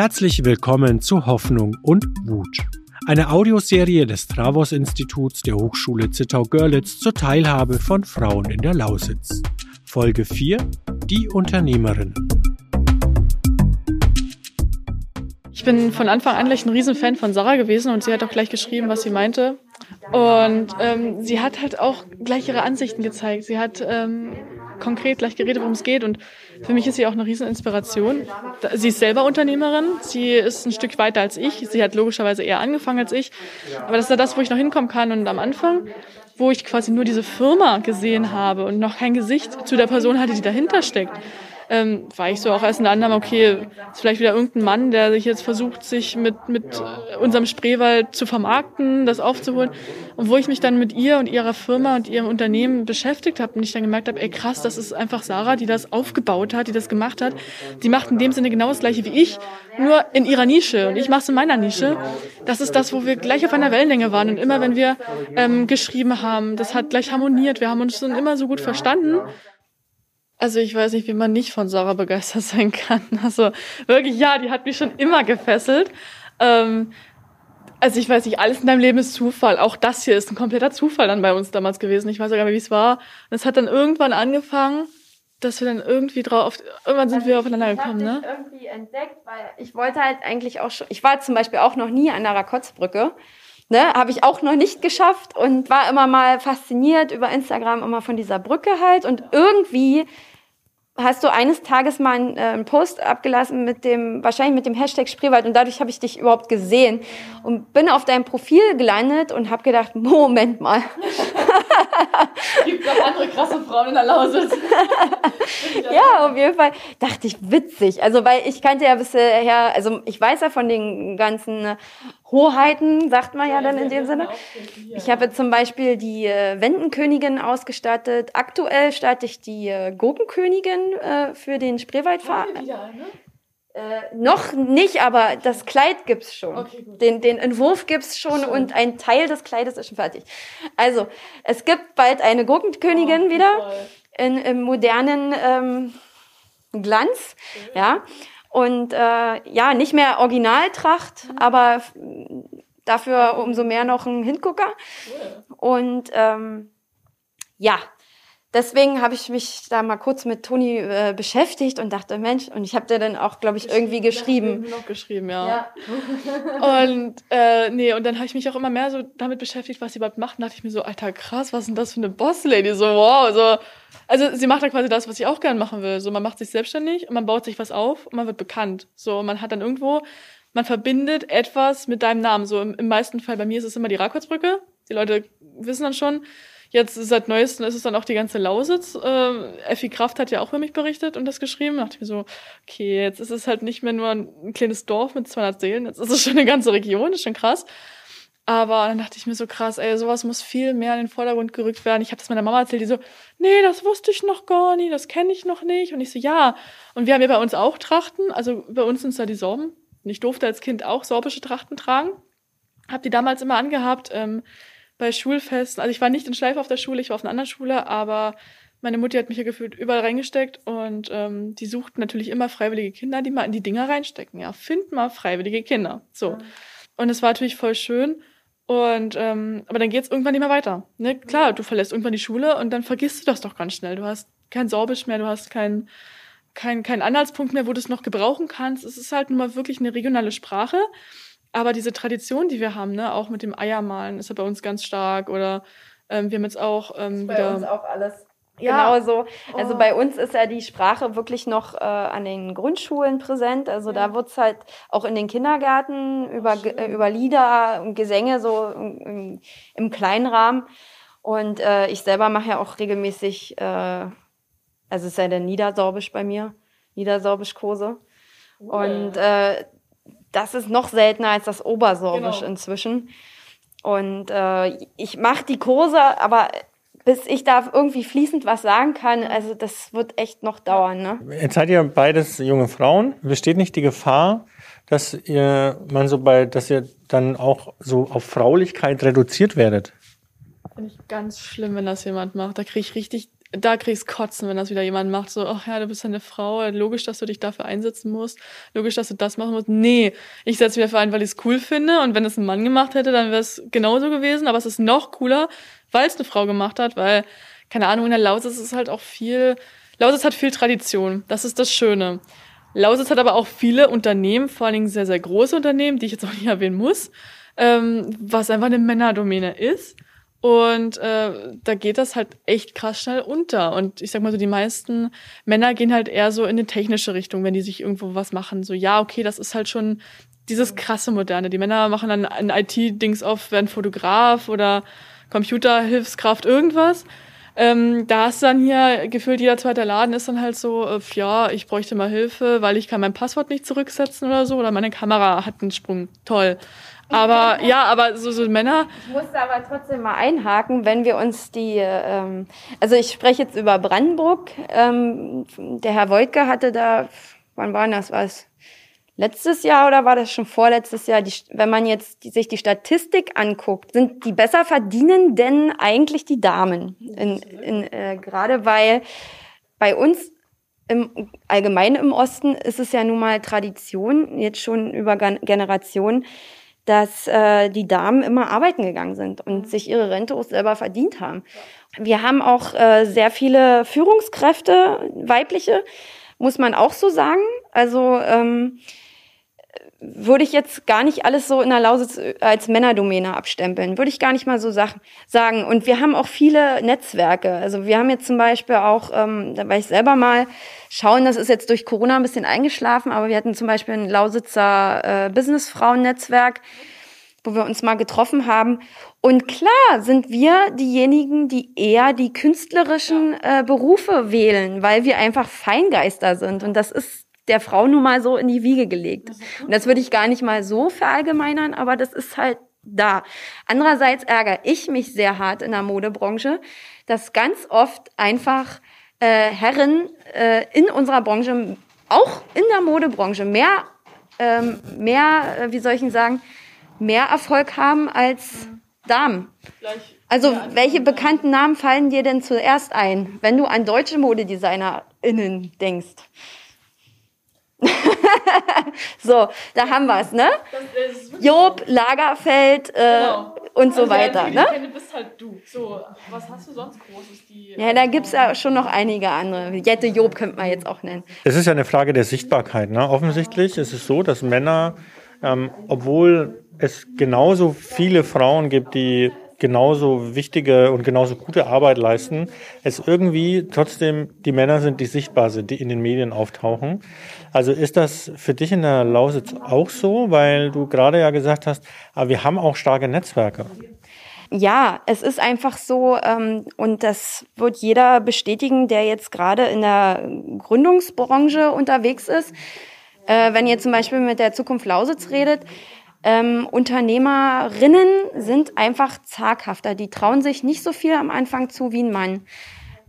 Herzlich willkommen zu Hoffnung und Wut. Eine Audioserie des Travos Instituts der Hochschule Zittau-Görlitz zur Teilhabe von Frauen in der Lausitz. Folge 4 Die Unternehmerin. Ich bin von Anfang an gleich ein Riesenfan von Sarah gewesen und sie hat auch gleich geschrieben, was sie meinte. Und ähm, sie hat halt auch gleich ihre Ansichten gezeigt. Sie hat ähm, konkret gleich geredet, worum es geht. Und für mich ist sie auch eine Rieseninspiration. Sie ist selber Unternehmerin. Sie ist ein Stück weiter als ich. Sie hat logischerweise eher angefangen als ich. Aber das ist ja das, wo ich noch hinkommen kann. Und am Anfang, wo ich quasi nur diese Firma gesehen habe und noch kein Gesicht zu der Person hatte, die dahinter steckt, ähm, war ich so auch erst in der Annahme, okay, ist vielleicht wieder irgendein Mann, der sich jetzt versucht, sich mit, mit unserem Spreewald zu vermarkten, das aufzuholen. Und wo ich mich dann mit ihr und ihrer Firma und ihrem Unternehmen beschäftigt habe und ich dann gemerkt habe, ey krass, das ist einfach Sarah, die das aufgebaut hat, die das gemacht hat. Die macht in dem Sinne genau das gleiche wie ich, nur in ihrer Nische und ich mache es in meiner Nische. Das ist das, wo wir gleich auf einer Wellenlänge waren und immer wenn wir ähm, geschrieben haben, das hat gleich harmoniert, wir haben uns dann immer so gut verstanden also ich weiß nicht, wie man nicht von Sarah begeistert sein kann. Also wirklich, ja, die hat mich schon immer gefesselt. Ähm, also ich weiß nicht, alles in deinem Leben ist Zufall. Auch das hier ist ein kompletter Zufall dann bei uns damals gewesen. Ich weiß sogar nicht, wie es war. Und es hat dann irgendwann angefangen, dass wir dann irgendwie drauf, irgendwann sind also wir aufeinander gekommen, ne? Ich irgendwie entdeckt, weil ich wollte halt eigentlich auch schon, ich war zum Beispiel auch noch nie an der Rakotzbrücke. Ne, habe ich auch noch nicht geschafft und war immer mal fasziniert über Instagram immer von dieser Brücke halt und irgendwie hast du eines Tages mal einen, äh, einen, Post abgelassen mit dem, wahrscheinlich mit dem Hashtag Spreewald und dadurch habe ich dich überhaupt gesehen und bin auf deinem Profil gelandet und habe gedacht, Moment mal. Gibt noch andere krasse Frauen in der Lausitz. ja, auf jeden Fall dachte ich witzig. Also, weil ich kannte ja bisher, also ich weiß ja von den ganzen Hoheiten, sagt man ja dann in dem Sinne. Ich habe zum Beispiel die äh, Wendenkönigin ausgestattet. Aktuell starte ich die äh, Gurkenkönigin äh, für den Spreewaldverein. Ne? Äh, noch nicht, aber das Kleid gibt's schon. Okay, den, den Entwurf gibt's schon Schön. und ein Teil des Kleides ist schon fertig. Also, es gibt bald eine Gurkenkönigin oh, wieder in, im modernen ähm, Glanz. Okay. Ja. Und äh, ja, nicht mehr Originaltracht, mhm. aber dafür umso mehr noch ein Hingucker. Cool. Und ähm, ja, deswegen habe ich mich da mal kurz mit Toni äh, beschäftigt und dachte, Mensch, und ich habe dir dann auch, glaube ich, irgendwie geschrieben. Noch geschrieben, ja. ja. und äh, nee, und dann habe ich mich auch immer mehr so damit beschäftigt, was sie überhaupt macht. Und dachte ich mir so, alter krass, was ist denn das für eine Boss-Lady? So, wow, so. Also sie macht dann quasi das, was ich auch gerne machen will. So, man macht sich selbstständig und man baut sich was auf und man wird bekannt. So, man hat dann irgendwo, man verbindet etwas mit deinem Namen. So im, im meisten Fall bei mir ist es immer die Rakotsbrücke. Die Leute wissen dann schon, Jetzt seit neuestem ist es dann auch die ganze Lausitz. Äh, Effi Kraft hat ja auch über mich berichtet und das geschrieben. Da dachte ich mir so, okay, jetzt ist es halt nicht mehr nur ein kleines Dorf mit 200 Seelen, jetzt ist es schon eine ganze Region, ist schon krass. Aber dann dachte ich mir so krass, ey, sowas muss viel mehr in den Vordergrund gerückt werden. Ich habe das meiner Mama erzählt, die so, nee, das wusste ich noch gar nicht, das kenne ich noch nicht. Und ich so, ja. Und wir haben ja bei uns auch Trachten, also bei uns sind es ja die Sorben. Und ich durfte als Kind auch sorbische Trachten tragen. Hab die damals immer angehabt. Ähm, bei Schulfesten. Also ich war nicht in Schleife auf der Schule, ich war auf einer anderen Schule, aber meine Mutti hat mich ja gefühlt überall reingesteckt und ähm, die sucht natürlich immer freiwillige Kinder, die mal in die Dinger reinstecken. Ja, find mal freiwillige Kinder. So. Und es war natürlich voll schön. Und ähm, aber dann geht's irgendwann nicht mehr weiter. Ne? Klar, du verlässt irgendwann die Schule und dann vergisst du das doch ganz schnell. Du hast kein Sorbisch mehr, du hast keinen kein, kein Anhaltspunkt mehr, wo du es noch gebrauchen kannst. Es ist halt nun mal wirklich eine regionale Sprache. Aber diese Tradition, die wir haben, ne, auch mit dem Eiermalen, ist ja bei uns ganz stark. Oder ähm, wir haben jetzt auch ähm, bei wieder. Bei uns auch alles. Ja. Genau so. Also oh. bei uns ist ja die Sprache wirklich noch äh, an den Grundschulen präsent. Also ja. da wird's halt auch in den Kindergärten über, äh, über Lieder und Gesänge so im, im kleinen Rahmen. Und äh, ich selber mache ja auch regelmäßig, äh, also es ist ja der Niedersorbisch bei mir, Niedersorbisch-Kurse. Und äh, das ist noch seltener als das Obersorbisch genau. inzwischen. Und äh, ich mache die Kurse, aber bis ich da irgendwie fließend was sagen kann, also das wird echt noch dauern. Ne? Jetzt seid ihr beides junge Frauen. Besteht nicht die Gefahr, dass ihr man so bei, dass ihr dann auch so auf Fraulichkeit reduziert werdet? Finde ich ganz schlimm, wenn das jemand macht. Da kriege ich richtig da kriegst Kotzen, wenn das wieder jemand macht. So, ach ja, du bist eine Frau, logisch, dass du dich dafür einsetzen musst, logisch, dass du das machen musst. Nee, ich setze mich dafür ein, weil ich es cool finde. Und wenn es ein Mann gemacht hätte, dann wäre es genauso gewesen. Aber es ist noch cooler, weil es eine Frau gemacht hat, weil, keine Ahnung, in der Lausitz ist halt auch viel, Lausitz hat viel Tradition. Das ist das Schöne. Lausitz hat aber auch viele Unternehmen, vor allen Dingen sehr, sehr große Unternehmen, die ich jetzt auch nicht erwähnen muss, ähm, was einfach eine Männerdomäne ist. Und äh, da geht das halt echt krass schnell unter. Und ich sag mal so, die meisten Männer gehen halt eher so in eine technische Richtung, wenn die sich irgendwo was machen. So, ja, okay, das ist halt schon dieses krasse Moderne. Die Männer machen dann ein IT-Dings auf, werden Fotograf oder Computerhilfskraft, irgendwas. Ähm, da ist dann hier gefühlt jeder zweite Laden ist dann halt so, äh, ja, ich bräuchte mal Hilfe, weil ich kann mein Passwort nicht zurücksetzen oder so oder meine Kamera hat einen Sprung. Toll. Aber ja, aber so, so Männer. Ich musste aber trotzdem mal einhaken, wenn wir uns die, ähm, also ich spreche jetzt über Brandenburg. Ähm, der Herr Wojtke hatte da, wann war das was? Letztes Jahr oder war das schon vorletztes Jahr? Die, wenn man jetzt die, sich die Statistik anguckt, sind die besser verdienen denn eigentlich die Damen? In, in, äh, Gerade weil bei uns im allgemein im Osten ist es ja nun mal Tradition, jetzt schon über Generationen, dass äh, die Damen immer arbeiten gegangen sind und sich ihre Rente auch selber verdient haben. Wir haben auch äh, sehr viele Führungskräfte, weibliche, muss man auch so sagen. Also ähm, würde ich jetzt gar nicht alles so in der Lausitz als Männerdomäne abstempeln. Würde ich gar nicht mal so sagen. Und wir haben auch viele Netzwerke. Also wir haben jetzt zum Beispiel auch, ähm, da war ich selber mal schauen, das ist jetzt durch Corona ein bisschen eingeschlafen, aber wir hatten zum Beispiel ein Lausitzer äh, Businessfrauen-Netzwerk, wo wir uns mal getroffen haben. Und klar sind wir diejenigen, die eher die künstlerischen äh, Berufe wählen, weil wir einfach Feingeister sind. Und das ist der Frau nun mal so in die Wiege gelegt. Und das würde ich gar nicht mal so verallgemeinern, aber das ist halt da. Andererseits ärgere ich mich sehr hart in der Modebranche, dass ganz oft einfach äh, Herren äh, in unserer Branche, auch in der Modebranche, mehr, ähm, mehr, äh, wie soll ich denn sagen, mehr Erfolg haben als Damen. Also, welche bekannten Namen fallen dir denn zuerst ein, wenn du an deutsche ModedesignerInnen denkst? so, da haben wir es, ne? Job, Lagerfeld äh, genau. und so also, weiter. Ja, ne? bist halt du. So, was hast du sonst Großes? Die, ja, da gibt es ja schon noch einige andere. Jette Job könnte man jetzt auch nennen. Es ist ja eine Frage der Sichtbarkeit. Ne? Offensichtlich ist es so, dass Männer, ähm, obwohl es genauso viele Frauen gibt, die genauso wichtige und genauso gute Arbeit leisten, es irgendwie trotzdem die Männer sind, die sichtbar sind, die in den Medien auftauchen. Also ist das für dich in der Lausitz auch so, weil du gerade ja gesagt hast, aber ah, wir haben auch starke Netzwerke. Ja, es ist einfach so, ähm, und das wird jeder bestätigen, der jetzt gerade in der Gründungsbranche unterwegs ist. Äh, wenn ihr zum Beispiel mit der Zukunft Lausitz redet, ähm, Unternehmerinnen sind einfach zaghafter. Die trauen sich nicht so viel am Anfang zu wie ein Mann.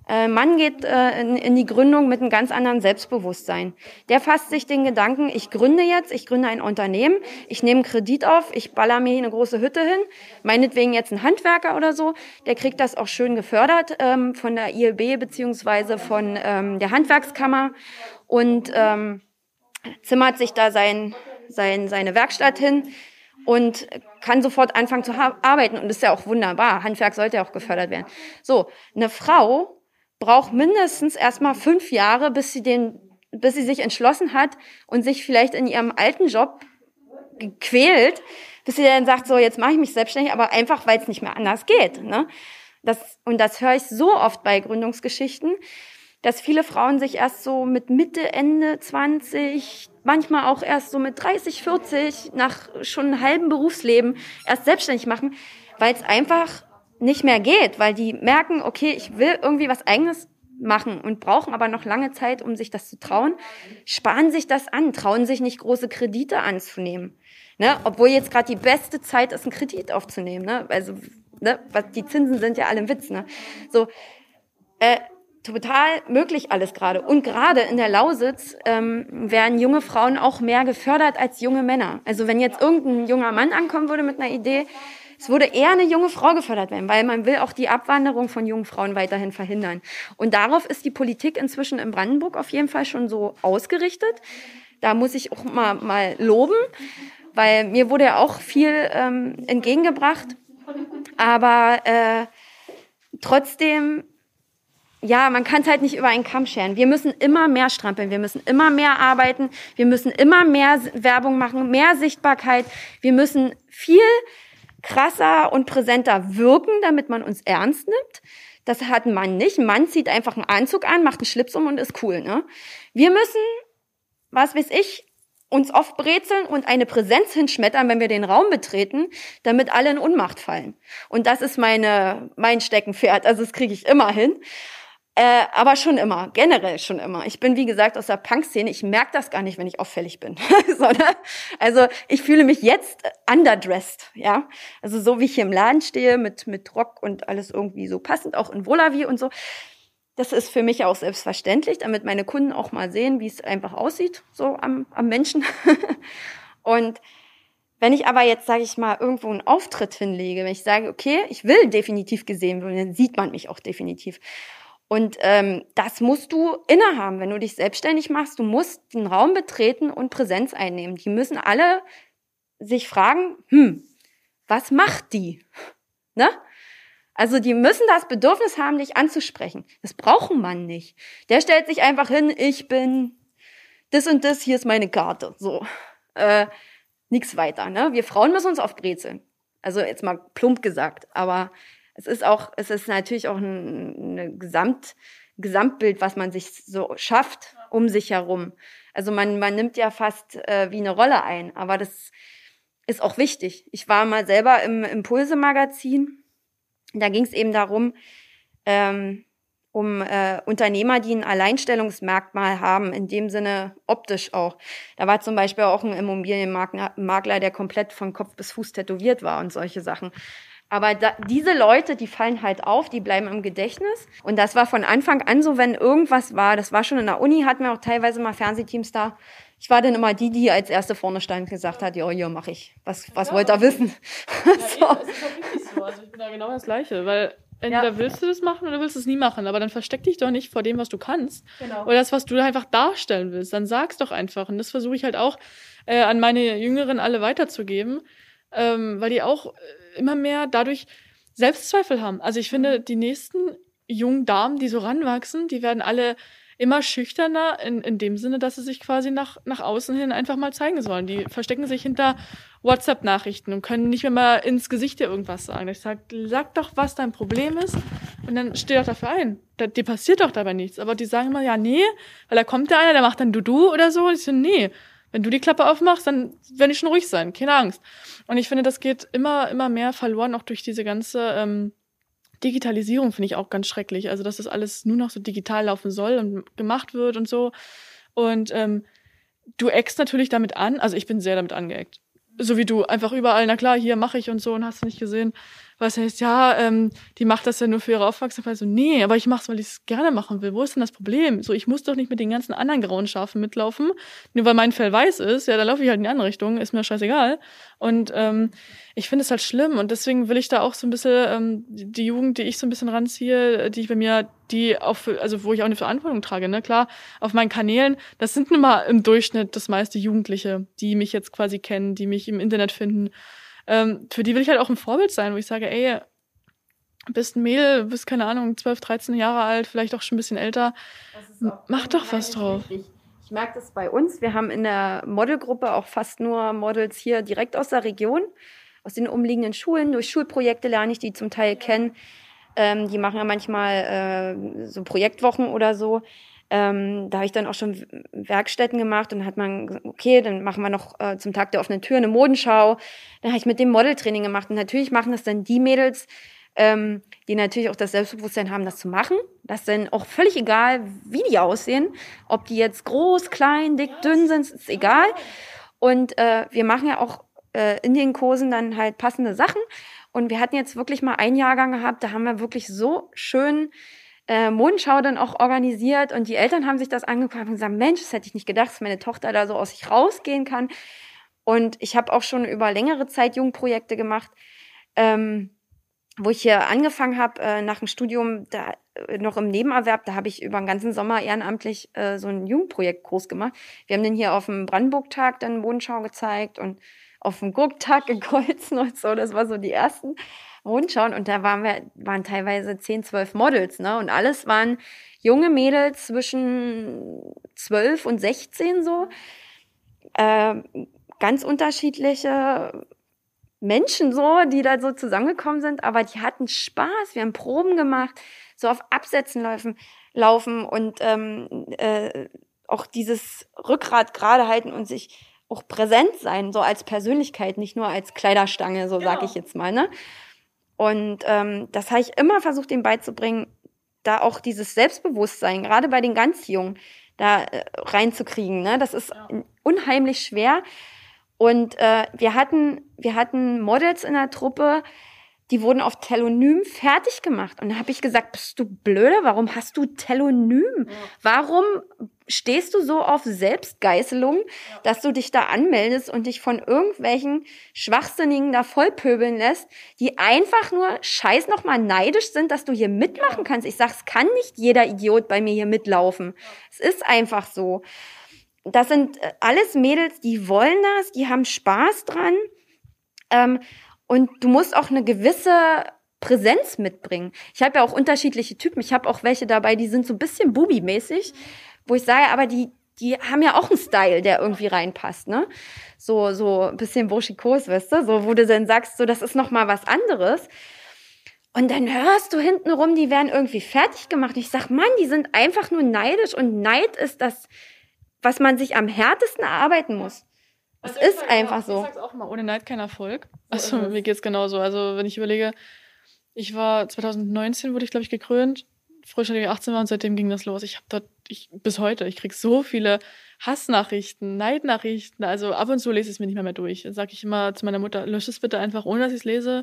Äh, Mann geht äh, in, in die Gründung mit einem ganz anderen Selbstbewusstsein. Der fasst sich den Gedanken, ich gründe jetzt, ich gründe ein Unternehmen, ich nehme Kredit auf, ich baller mir eine große Hütte hin, meinetwegen jetzt ein Handwerker oder so, der kriegt das auch schön gefördert ähm, von der ILB beziehungsweise von ähm, der Handwerkskammer und ähm, zimmert sich da sein sein, seine Werkstatt hin und kann sofort anfangen zu arbeiten. Und das ist ja auch wunderbar. Handwerk sollte ja auch gefördert werden. So, eine Frau braucht mindestens erstmal fünf Jahre, bis sie den, bis sie sich entschlossen hat und sich vielleicht in ihrem alten Job quält, bis sie dann sagt, so, jetzt mache ich mich selbstständig, aber einfach, weil es nicht mehr anders geht. Ne? Das, und das höre ich so oft bei Gründungsgeschichten, dass viele Frauen sich erst so mit Mitte, Ende 20, manchmal auch erst so mit 30, 40, nach schon einem halben Berufsleben erst selbstständig machen, weil es einfach nicht mehr geht, weil die merken, okay, ich will irgendwie was eigenes machen und brauchen aber noch lange Zeit, um sich das zu trauen, sparen sich das an, trauen sich nicht große Kredite anzunehmen. Ne? Obwohl jetzt gerade die beste Zeit ist, einen Kredit aufzunehmen. Ne? Also ne? die Zinsen sind ja alle im Witz. Ne? So, äh, total möglich alles gerade. Und gerade in der Lausitz ähm, werden junge Frauen auch mehr gefördert als junge Männer. Also wenn jetzt irgendein junger Mann ankommen würde mit einer Idee, Es würde eher eine junge Frau gefördert werden, weil man will auch die Abwanderung von jungen Frauen weiterhin verhindern. Und darauf ist die Politik inzwischen in Brandenburg auf jeden Fall schon so ausgerichtet. Da muss ich auch mal, mal loben, weil mir wurde ja auch viel ähm, entgegengebracht. Aber äh, trotzdem ja, man kann es halt nicht über einen Kamm scheren. Wir müssen immer mehr strampeln, wir müssen immer mehr arbeiten, wir müssen immer mehr Werbung machen, mehr Sichtbarkeit. Wir müssen viel krasser und präsenter wirken, damit man uns ernst nimmt. Das hat ein Mann nicht. Ein Mann zieht einfach einen Anzug an, macht einen Schlips um und ist cool. Ne? Wir müssen, was weiß ich, uns oft brezeln und eine Präsenz hinschmettern, wenn wir den Raum betreten, damit alle in Unmacht fallen. Und das ist meine, mein Steckenpferd. Also das kriege ich immer hin. Äh, aber schon immer, generell schon immer. Ich bin, wie gesagt, aus der Punk-Szene. Ich merke das gar nicht, wenn ich auffällig bin. so, ne? Also ich fühle mich jetzt underdressed, ja. Also so wie ich hier im Laden stehe, mit, mit Rock und alles irgendwie so passend, auch in Volavi und so. Das ist für mich auch selbstverständlich, damit meine Kunden auch mal sehen, wie es einfach aussieht, so am, am Menschen. und wenn ich aber jetzt, sage ich mal, irgendwo einen Auftritt hinlege, wenn ich sage, okay, ich will definitiv gesehen werden, dann sieht man mich auch definitiv. Und ähm, das musst du innehaben, wenn du dich selbstständig machst. Du musst den Raum betreten und Präsenz einnehmen. Die müssen alle sich fragen, hm, was macht die? Ne? Also die müssen das Bedürfnis haben, dich anzusprechen. Das braucht man nicht. Der stellt sich einfach hin, ich bin das und das, hier ist meine Karte. So. Äh, nix weiter. Ne? Wir Frauen müssen uns aufbrezeln. Also jetzt mal plump gesagt. Aber es ist auch, es ist natürlich auch ein, ein Gesamt, Gesamtbild, was man sich so schafft um sich herum. Also man, man nimmt ja fast äh, wie eine Rolle ein, aber das ist auch wichtig. Ich war mal selber im Impulse-Magazin. Da ging es eben darum, ähm, um äh, Unternehmer, die ein Alleinstellungsmerkmal haben, in dem Sinne optisch auch. Da war zum Beispiel auch ein Immobilienmakler, der komplett von Kopf bis Fuß tätowiert war und solche Sachen. Aber da, diese Leute, die fallen halt auf, die bleiben im Gedächtnis. Und das war von Anfang an so, wenn irgendwas war, das war schon in der Uni, hatten wir auch teilweise mal Fernsehteams da. Ich war dann immer die, die als erste vorne stand und gesagt hat, ja, ja, mach ich. Was, was ja, wollt ihr wissen? Ja, so. es ist auch wirklich so. Also ich bin da genau das Gleiche, weil entweder ja. willst du das machen oder willst du es nie machen, aber dann versteck dich doch nicht vor dem, was du kannst. Genau. Oder das, was du einfach darstellen willst. Dann sag's doch einfach. Und das versuche ich halt auch äh, an meine Jüngeren alle weiterzugeben, ähm, weil die auch äh, immer mehr dadurch Selbstzweifel haben. Also ich finde, die nächsten jungen Damen, die so ranwachsen, die werden alle immer schüchterner in, in dem Sinne, dass sie sich quasi nach, nach außen hin einfach mal zeigen sollen. Die verstecken sich hinter WhatsApp-Nachrichten und können nicht mehr mal ins Gesicht dir irgendwas sagen. Ich sag, sag doch, was dein Problem ist und dann steh doch dafür ein. Da, dir passiert doch dabei nichts. Aber die sagen immer, ja, nee, weil da kommt der einer, der macht dann Du-Du oder so. Und ich so, nee, wenn du die Klappe aufmachst, dann werde ich schon ruhig sein, keine Angst. Und ich finde, das geht immer, immer mehr verloren, auch durch diese ganze ähm, Digitalisierung, finde ich auch ganz schrecklich. Also, dass das alles nur noch so digital laufen soll und gemacht wird und so. Und ähm, du eckst natürlich damit an, also ich bin sehr damit angeeckt. So wie du, einfach überall, na klar, hier mache ich und so und hast du nicht gesehen was heißt, ja, ähm, die macht das ja nur für ihre Aufmerksamkeit. So, nee, aber ich mach's, weil ich es gerne machen will. Wo ist denn das Problem? So, ich muss doch nicht mit den ganzen anderen grauen Schafen mitlaufen, nur weil mein Fell weiß ist. Ja, da laufe ich halt in die andere Richtung, ist mir scheißegal. Und ähm, ich finde es halt schlimm und deswegen will ich da auch so ein bisschen ähm, die Jugend, die ich so ein bisschen ranziehe, die ich bei mir, die auch, für, also wo ich auch eine Verantwortung trage, ne, klar, auf meinen Kanälen, das sind nun mal im Durchschnitt das meiste Jugendliche, die mich jetzt quasi kennen, die mich im Internet finden ähm, für die will ich halt auch ein Vorbild sein, wo ich sage, ey, bist ein Mädel, bist keine Ahnung, 12, 13 Jahre alt, vielleicht auch schon ein bisschen älter. Mach doch was drauf. Wichtig. Ich merke das bei uns. Wir haben in der Modelgruppe auch fast nur Models hier direkt aus der Region, aus den umliegenden Schulen. Durch Schulprojekte lerne ich die zum Teil kennen. Ähm, die machen ja manchmal äh, so Projektwochen oder so. Ähm, da habe ich dann auch schon Werkstätten gemacht und hat man gesagt, okay, dann machen wir noch äh, zum Tag der offenen Tür eine Modenschau. Dann habe ich mit dem Modeltraining gemacht und natürlich machen das dann die Mädels, ähm, die natürlich auch das Selbstbewusstsein haben, das zu machen. Das ist dann auch völlig egal, wie die aussehen, ob die jetzt groß, klein, dick, dünn sind, ist egal. Und äh, wir machen ja auch äh, in den Kursen dann halt passende Sachen. Und wir hatten jetzt wirklich mal einen Jahrgang gehabt, da haben wir wirklich so schön äh, Mondschau dann auch organisiert und die Eltern haben sich das angeguckt und gesagt, Mensch, das hätte ich nicht gedacht, dass meine Tochter da so aus sich rausgehen kann. Und ich habe auch schon über längere Zeit Jugendprojekte gemacht, ähm, wo ich hier angefangen habe, äh, nach dem Studium, da äh, noch im Nebenerwerb, da habe ich über den ganzen Sommer ehrenamtlich äh, so ein Jugendprojekt groß gemacht. Wir haben den hier auf dem Brandenburg-Tag dann Modenschau gezeigt und auf dem Gurktag in Kreuzen und so. Das war so die ersten Modenschauen. Und da waren wir, waren teilweise 10, 12 Models, ne? Und alles waren junge Mädels zwischen 12 und 16 so. Äh, ganz unterschiedliche Menschen so, die da so zusammengekommen sind, aber die hatten Spaß. Wir haben Proben gemacht, so auf Absätzen laufen, laufen und ähm, äh, auch dieses Rückgrat gerade halten und sich auch präsent sein, so als Persönlichkeit, nicht nur als Kleiderstange, so genau. sag ich jetzt mal, ne? Und ähm, das habe ich immer versucht, ihm beizubringen, da auch dieses Selbstbewusstsein, gerade bei den ganz Jungen, da äh, reinzukriegen. Ne? Das ist unheimlich schwer. Und äh, wir hatten, wir hatten Models in der Truppe, die wurden auf Telonym fertig gemacht. Und da habe ich gesagt, bist du blöde? Warum hast du Telonym? Ja. Warum stehst du so auf Selbstgeißelung, ja. dass du dich da anmeldest und dich von irgendwelchen Schwachsinnigen da vollpöbeln lässt, die einfach nur scheiß nochmal neidisch sind, dass du hier mitmachen kannst. Ich sag, es kann nicht jeder Idiot bei mir hier mitlaufen. Es ist einfach so. Das sind äh, alles Mädels, die wollen das, die haben Spaß dran. Ähm, und du musst auch eine gewisse Präsenz mitbringen. Ich habe ja auch unterschiedliche Typen. Ich habe auch welche dabei, die sind so ein bisschen Bubi-mäßig, wo ich sage, aber die, die haben ja auch einen Style, der irgendwie reinpasst, ne? So, so ein bisschen burschikos, weißt du? So, wo du dann sagst, so, das ist noch mal was anderes. Und dann hörst du hinten rum, die werden irgendwie fertig gemacht. Ich sag, Mann, die sind einfach nur neidisch und Neid ist das, was man sich am härtesten erarbeiten muss. Es also ist einfach so. Ich sag's auch mal, ohne Neid kein Erfolg. Also mir geht's genauso. Also wenn ich überlege, ich war 2019 wurde ich glaube ich gekrönt, ich 18 war und seitdem ging das los. Ich habe dort ich bis heute, ich krieg so viele Hassnachrichten, Neidnachrichten. Also ab und zu lese ich es mir nicht mehr, mehr durch. Dann sage ich immer zu meiner Mutter, lösche es bitte einfach, ohne dass ich es lese.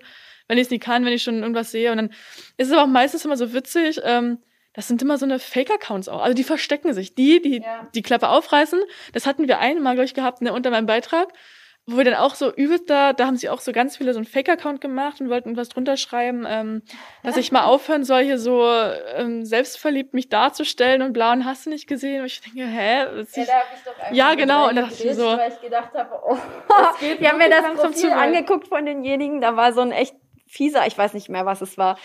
Wenn ich es nicht kann, wenn ich schon irgendwas sehe. Und dann ist es aber auch meistens immer so witzig. Ähm, das sind immer so eine Fake-Accounts auch. Also die verstecken sich. Die, die ja. die Klappe aufreißen, das hatten wir einmal, glaube ich, gehabt ne, unter meinem Beitrag, wo wir dann auch so übelst da, da haben sie auch so ganz viele so einen Fake-Account gemacht und wollten was drunter schreiben, ähm, dass ich mal aufhören soll, hier so ähm, selbstverliebt mich darzustellen und blau und hast du nicht gesehen. Und ich denke, hä? Ja, ich, da hab ich doch ja genau. Und da dachte ich so, weil ich gedacht habe, oh, die haben mir das Profil angeguckt von denjenigen, da war so ein echt fieser, ich weiß nicht mehr, was es war.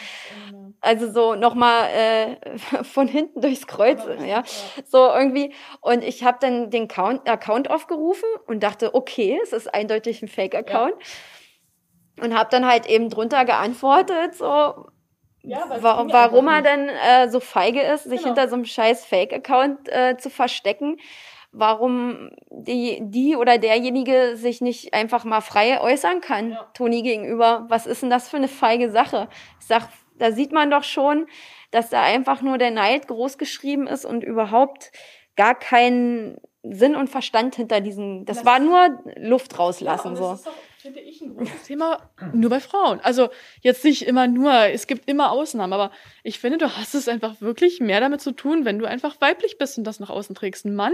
Also so nochmal äh, von hinten durchs Kreuz, ja. So irgendwie. Und ich habe dann den Count, Account aufgerufen und dachte, okay, es ist eindeutig ein Fake-Account. Ja. Und habe dann halt eben drunter geantwortet, so, ja, warum, warum er denn äh, so feige ist, sich genau. hinter so einem scheiß Fake-Account äh, zu verstecken warum die, die oder derjenige sich nicht einfach mal frei äußern kann, ja. Toni gegenüber. Was ist denn das für eine feige Sache? Ich sag, da sieht man doch schon, dass da einfach nur der Neid groß geschrieben ist und überhaupt gar kein Sinn und Verstand hinter diesen, das, das war nur Luft rauslassen, ja, so finde ich, ein großes Thema nur bei Frauen. Also jetzt nicht immer nur, es gibt immer Ausnahmen, aber ich finde, du hast es einfach wirklich mehr damit zu tun, wenn du einfach weiblich bist und das nach außen trägst. Ein Mann,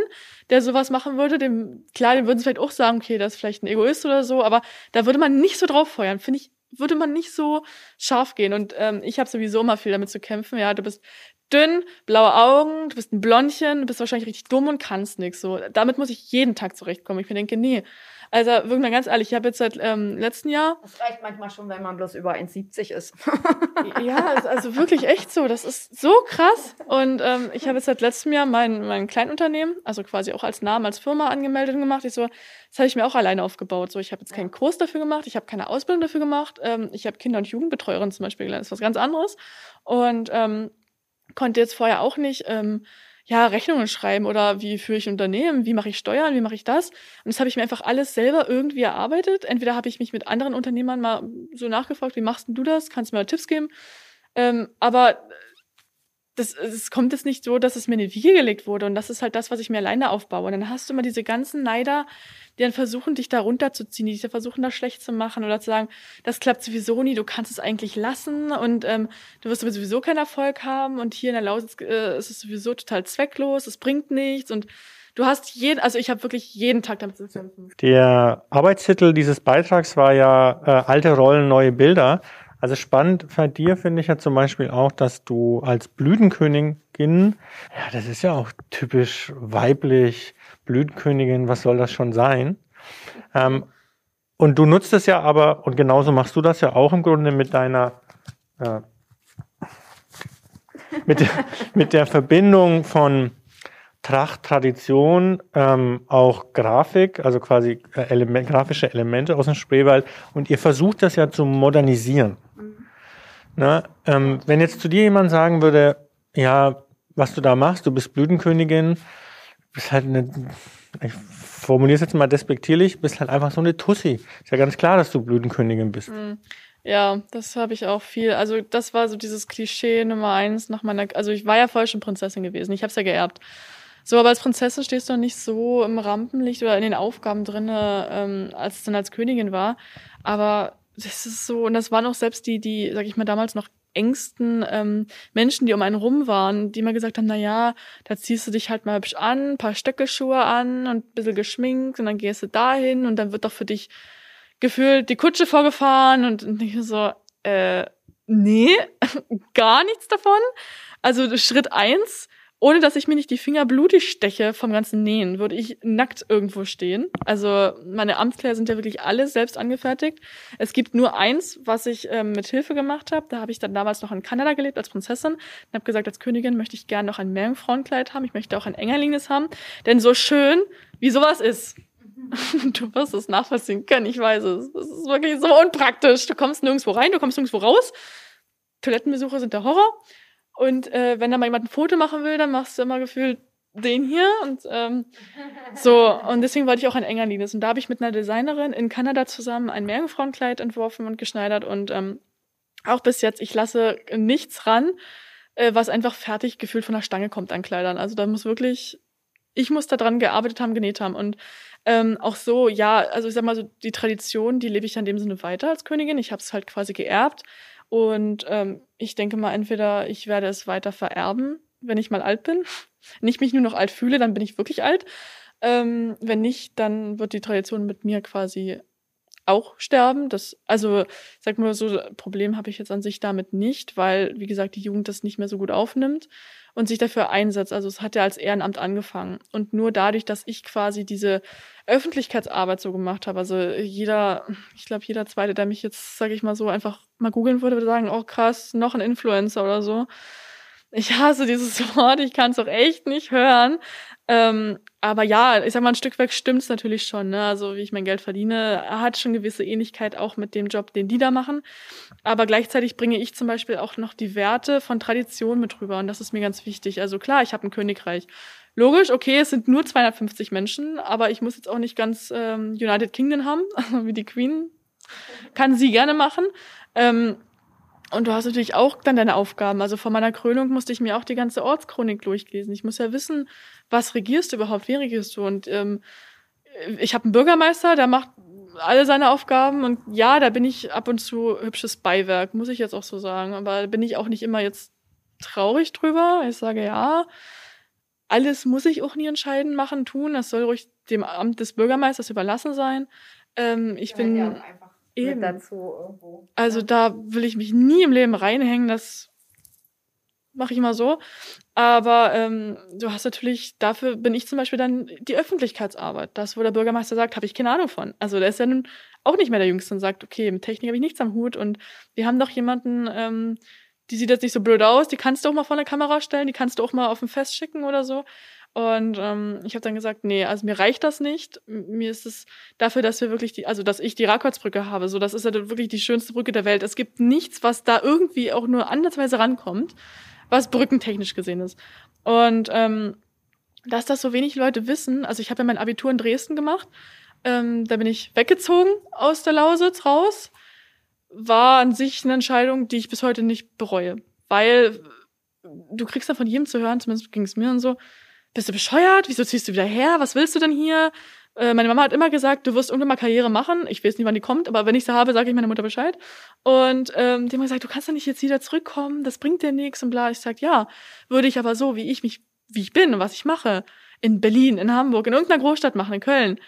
der sowas machen würde, dem, klar, dem würden sie vielleicht auch sagen, okay, das ist vielleicht ein Egoist oder so, aber da würde man nicht so drauf feuern, finde ich, würde man nicht so scharf gehen. Und ähm, ich habe sowieso immer viel damit zu kämpfen. Ja, du bist dünn, blaue Augen, du bist ein Blondchen, du bist wahrscheinlich richtig dumm und kannst nichts. So, damit muss ich jeden Tag zurechtkommen. Ich mir denke, nee, also wirklich mal ganz ehrlich, ich habe jetzt seit ähm, letzten Jahr. Das reicht manchmal schon, wenn man bloß über 1,70 ist. ja, also wirklich echt so. Das ist so krass. Und ähm, ich habe jetzt seit letztem Jahr mein, mein Kleinunternehmen, also quasi auch als Namen, als Firma angemeldet und gemacht. Ich so, das habe ich mir auch alleine aufgebaut. So, ich habe jetzt keinen Kurs dafür gemacht, ich habe keine Ausbildung dafür gemacht. Ähm, ich habe Kinder- und Jugendbetreuerin zum Beispiel gelernt. Das ist was ganz anderes. Und ähm, konnte jetzt vorher auch nicht. Ähm, ja, Rechnungen schreiben oder wie führe ich Unternehmen, wie mache ich Steuern, wie mache ich das? Und das habe ich mir einfach alles selber irgendwie erarbeitet. Entweder habe ich mich mit anderen Unternehmern mal so nachgefragt, wie machst denn du das? Kannst du mir Tipps geben? Ähm, aber das, es kommt jetzt nicht so, dass es mir in die Wiege gelegt wurde und das ist halt das, was ich mir alleine aufbaue. Und dann hast du immer diese ganzen Neider, die dann versuchen, dich da runterzuziehen, die versuchen, da schlecht zu machen oder zu sagen, das klappt sowieso nie, du kannst es eigentlich lassen und ähm, du wirst sowieso keinen Erfolg haben und hier in der Lausitz äh, ist es sowieso total zwecklos, es bringt nichts und Du hast jeden, also ich habe wirklich jeden Tag damit zu kämpfen. Der Arbeitstitel dieses Beitrags war ja äh, alte Rollen, neue Bilder. Also spannend bei dir finde ich ja zum Beispiel auch, dass du als Blütenkönigin, ja, das ist ja auch typisch weiblich, Blütenkönigin, was soll das schon sein? Ähm, und du nutzt es ja aber, und genauso machst du das ja auch im Grunde mit deiner, äh, mit, der, mit der Verbindung von Tracht, Tradition, ähm, auch Grafik, also quasi äh, Element, grafische Elemente aus dem Spreewald. Und ihr versucht das ja zu modernisieren. Na, ähm, wenn jetzt zu dir jemand sagen würde, ja, was du da machst, du bist Blütenkönigin, bist halt eine, ich formuliere es jetzt mal despektierlich, bist halt einfach so eine Tussi. Ist ja ganz klar, dass du Blütenkönigin bist. Mhm. Ja, das habe ich auch viel. Also das war so dieses Klischee Nummer eins nach meiner. Also ich war ja vorher schon Prinzessin gewesen. Ich habe es ja geerbt. So, aber als Prinzessin stehst du noch nicht so im Rampenlicht oder in den Aufgaben drinne, ähm, als es dann als Königin war. Aber das ist so, und das waren auch selbst die, die, sag ich mal, damals noch engsten ähm, Menschen, die um einen rum waren, die immer gesagt haben, na ja, da ziehst du dich halt mal hübsch an, ein paar Stöckelschuhe an und ein bisschen geschminkt und dann gehst du dahin und dann wird doch für dich gefühlt die Kutsche vorgefahren und, und ich so, äh, nee, gar nichts davon. Also Schritt eins, ohne dass ich mir nicht die Finger blutig steche vom ganzen Nähen, würde ich nackt irgendwo stehen. Also meine Amtskleider sind ja wirklich alle selbst angefertigt. Es gibt nur eins, was ich ähm, mit Hilfe gemacht habe. Da habe ich dann damals noch in Kanada gelebt als Prinzessin und habe gesagt, als Königin möchte ich gerne noch ein Meerjungfrauenkleid haben. Ich möchte auch ein Engerlinges haben. Denn so schön, wie sowas ist, du wirst es nachvollziehen können, ich weiß es. Es ist wirklich so unpraktisch. Du kommst nirgendwo rein, du kommst nirgendwo raus. Toilettenbesuche sind der Horror. Und äh, wenn da mal jemand ein Foto machen will, dann machst du immer gefühlt den hier und ähm, so. Und deswegen wollte ich auch ein Engerlines. Und da habe ich mit einer Designerin in Kanada zusammen ein Meerjungfrauenkleid entworfen und geschneidert. Und ähm, auch bis jetzt, ich lasse nichts ran, äh, was einfach fertig gefühlt von der Stange kommt an Kleidern. Also da muss wirklich, ich muss da dran gearbeitet haben, genäht haben. Und ähm, auch so, ja, also ich sag mal so, die Tradition, die lebe ich in dem Sinne weiter als Königin. Ich habe es halt quasi geerbt. Und ähm, ich denke mal, entweder ich werde es weiter vererben, wenn ich mal alt bin. Nicht mich nur noch alt fühle, dann bin ich wirklich alt. Ähm, wenn nicht, dann wird die Tradition mit mir quasi auch sterben. Das, also, sag mal so, Problem habe ich jetzt an sich damit nicht, weil, wie gesagt, die Jugend das nicht mehr so gut aufnimmt und sich dafür einsetzt. Also es hat ja als Ehrenamt angefangen. Und nur dadurch, dass ich quasi diese Öffentlichkeitsarbeit so gemacht habe, also jeder, ich glaube, jeder zweite, der mich jetzt, sage ich mal so, einfach mal googeln würde, würde sagen, oh krass, noch ein Influencer oder so. Ich hasse dieses Wort, ich kann es auch echt nicht hören. Ähm, aber ja, ich sag mal, ein Stück weit stimmt's natürlich schon. Ne? Also wie ich mein Geld verdiene, hat schon gewisse Ähnlichkeit auch mit dem Job, den die da machen. Aber gleichzeitig bringe ich zum Beispiel auch noch die Werte von Tradition mit rüber und das ist mir ganz wichtig. Also klar, ich habe ein Königreich. Logisch, okay, es sind nur 250 Menschen, aber ich muss jetzt auch nicht ganz ähm, United Kingdom haben, wie die Queen. Kann sie gerne machen. Ähm, und du hast natürlich auch dann deine Aufgaben. Also vor meiner Krönung musste ich mir auch die ganze Ortschronik durchlesen. Ich muss ja wissen, was regierst du überhaupt, wie regierst du? Und ähm, ich habe einen Bürgermeister, der macht alle seine Aufgaben und ja, da bin ich ab und zu hübsches Beiwerk, muss ich jetzt auch so sagen. Aber bin ich auch nicht immer jetzt traurig drüber. Ich sage ja, alles muss ich auch nie entscheiden, machen, tun. Das soll ruhig dem Amt des Bürgermeisters überlassen sein. Ähm, ich ja, bin ja, Eben. dazu irgendwo. Also da will ich mich nie im Leben reinhängen, das mache ich immer so. Aber ähm, du hast natürlich, dafür bin ich zum Beispiel dann die Öffentlichkeitsarbeit. Das, wo der Bürgermeister sagt, habe ich keine Ahnung von. Also der ist ja nun auch nicht mehr der Jüngste und sagt, okay, mit Technik habe ich nichts am Hut und wir haben doch jemanden, ähm, die sieht jetzt nicht so blöd aus, die kannst du auch mal vor der Kamera stellen, die kannst du auch mal auf ein Fest schicken oder so. Und ähm, ich habe dann gesagt, nee, also mir reicht das nicht. Mir ist es dafür, dass wir wirklich die, also dass ich die Rakotsbrücke habe, so das ist ja wirklich die schönste Brücke der Welt. Es gibt nichts, was da irgendwie auch nur andersweise rankommt, was brückentechnisch gesehen ist. Und ähm, dass das so wenig Leute wissen, also ich habe ja mein Abitur in Dresden gemacht, ähm, da bin ich weggezogen aus der Lausitz raus, war an sich eine Entscheidung, die ich bis heute nicht bereue, weil du kriegst dann von jedem zu hören, zumindest ging es mir und so, bist du bescheuert? Wieso ziehst du wieder her? Was willst du denn hier? Äh, meine Mama hat immer gesagt, du wirst irgendwann mal Karriere machen. Ich weiß nicht, wann die kommt, aber wenn ich sie habe, sage ich meiner Mutter Bescheid. Und ähm, die haben gesagt, du kannst doch nicht jetzt wieder zurückkommen, das bringt dir nichts und bla. Ich sag, ja, würde ich aber so, wie ich mich, wie ich bin und was ich mache, in Berlin, in Hamburg, in irgendeiner Großstadt machen, in Köln.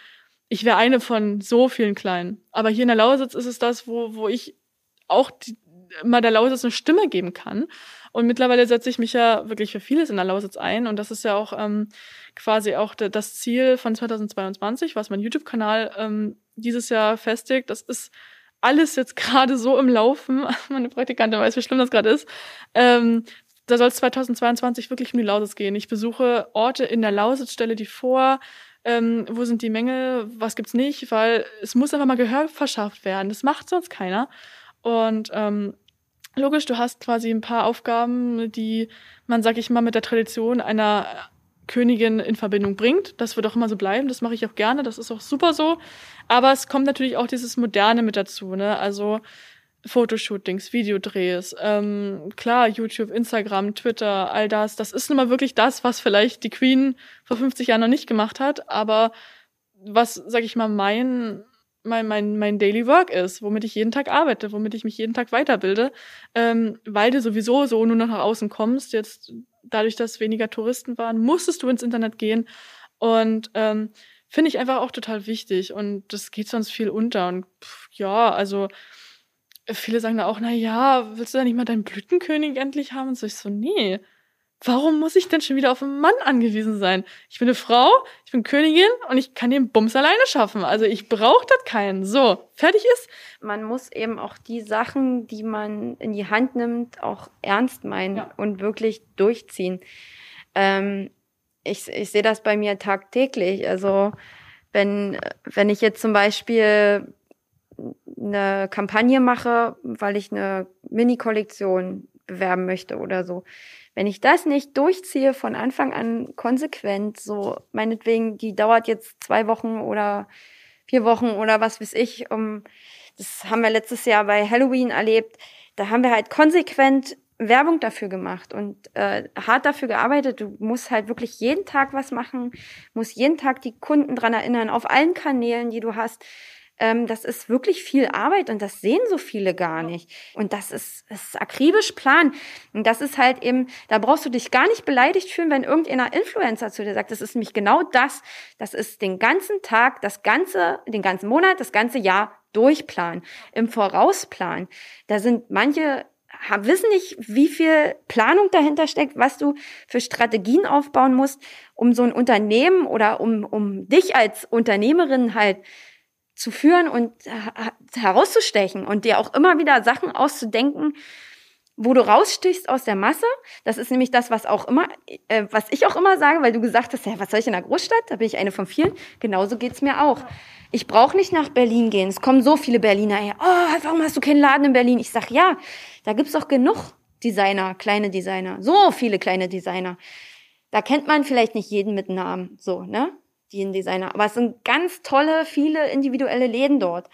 Ich wäre eine von so vielen kleinen. Aber hier in der Lausitz ist es das, wo, wo ich auch die, mal der Lausitz eine Stimme geben kann. Und mittlerweile setze ich mich ja wirklich für vieles in der Lausitz ein. Und das ist ja auch ähm, quasi auch das Ziel von 2022, was mein YouTube-Kanal ähm, dieses Jahr festigt. Das ist alles jetzt gerade so im Laufen. Meine Praktikantin weiß, wie schlimm das gerade ist. Ähm, da soll es 2022 wirklich um die Lausitz gehen. Ich besuche Orte in der Lausitz, stelle die vor, ähm, wo sind die Mängel, was gibt's nicht, weil es muss einfach mal Gehör verschafft werden. Das macht sonst keiner. Und ähm, logisch, du hast quasi ein paar Aufgaben, die man, sag ich mal, mit der Tradition einer Königin in Verbindung bringt. Das wird auch immer so bleiben. Das mache ich auch gerne. Das ist auch super so. Aber es kommt natürlich auch dieses Moderne mit dazu. Ne? Also Fotoshootings, Videodrehs, ähm, klar, YouTube, Instagram, Twitter, all das. Das ist nun mal wirklich das, was vielleicht die Queen vor 50 Jahren noch nicht gemacht hat. Aber was, sag ich mal, mein mein, mein, mein Daily Work ist, womit ich jeden Tag arbeite, womit ich mich jeden Tag weiterbilde, ähm, weil du sowieso so nur noch nach außen kommst. Jetzt dadurch, dass weniger Touristen waren, musstest du ins Internet gehen. Und ähm, finde ich einfach auch total wichtig. Und das geht sonst viel unter. Und pff, ja, also viele sagen da auch, na ja, willst du da nicht mal deinen Blütenkönig endlich haben? Und so ich so, nee. Warum muss ich denn schon wieder auf einen Mann angewiesen sein? Ich bin eine Frau, ich bin Königin und ich kann den Bums alleine schaffen. Also ich brauche das keinen. So, fertig ist. Man muss eben auch die Sachen, die man in die Hand nimmt, auch ernst meinen ja. und wirklich durchziehen. Ähm, ich, ich sehe das bei mir tagtäglich. Also wenn, wenn ich jetzt zum Beispiel eine Kampagne mache, weil ich eine Mini-Kollektion bewerben möchte oder so, wenn ich das nicht durchziehe von Anfang an konsequent, so meinetwegen, die dauert jetzt zwei Wochen oder vier Wochen oder was weiß ich, um, das haben wir letztes Jahr bei Halloween erlebt, da haben wir halt konsequent Werbung dafür gemacht und äh, hart dafür gearbeitet. Du musst halt wirklich jeden Tag was machen, musst jeden Tag die Kunden dran erinnern, auf allen Kanälen, die du hast. Ähm, das ist wirklich viel Arbeit und das sehen so viele gar nicht. Und das ist, ist akribisch plan. Und das ist halt eben, da brauchst du dich gar nicht beleidigt fühlen, wenn irgendeiner Influencer zu dir sagt, das ist nämlich genau das. Das ist den ganzen Tag, das ganze, den ganzen Monat, das ganze Jahr durchplanen, im Vorausplan. Da sind manche wissen nicht, wie viel Planung dahinter steckt, was du für Strategien aufbauen musst, um so ein Unternehmen oder um, um dich als Unternehmerin halt zu führen und herauszustechen und dir auch immer wieder Sachen auszudenken, wo du rausstichst aus der Masse. Das ist nämlich das, was auch immer, äh, was ich auch immer sage, weil du gesagt hast, ja, was soll ich in der Großstadt? Da bin ich eine von vielen. Genauso geht's mir auch. Ich brauche nicht nach Berlin gehen. Es kommen so viele Berliner her. Oh, warum hast du keinen Laden in Berlin? Ich sag ja, da gibt's auch genug Designer, kleine Designer, so viele kleine Designer. Da kennt man vielleicht nicht jeden mit Namen, so, ne? Die ein Designer. Aber es sind ganz tolle, viele individuelle Läden dort.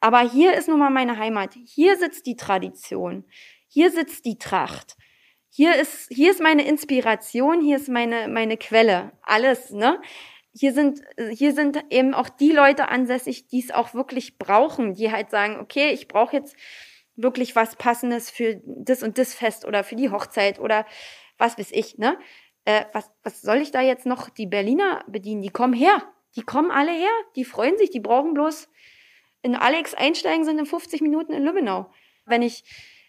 Aber hier ist nun mal meine Heimat. Hier sitzt die Tradition. Hier sitzt die Tracht. Hier ist, hier ist meine Inspiration. Hier ist meine, meine Quelle. Alles, ne? Hier sind, hier sind eben auch die Leute ansässig, die es auch wirklich brauchen, die halt sagen, okay, ich brauche jetzt wirklich was Passendes für das und das Fest oder für die Hochzeit oder was weiß ich, ne? Äh, was, was soll ich da jetzt noch die Berliner bedienen? Die kommen her. Die kommen alle her. Die freuen sich. Die brauchen bloß in Alex einsteigen, sind in 50 Minuten in Lübbenau. Wenn ich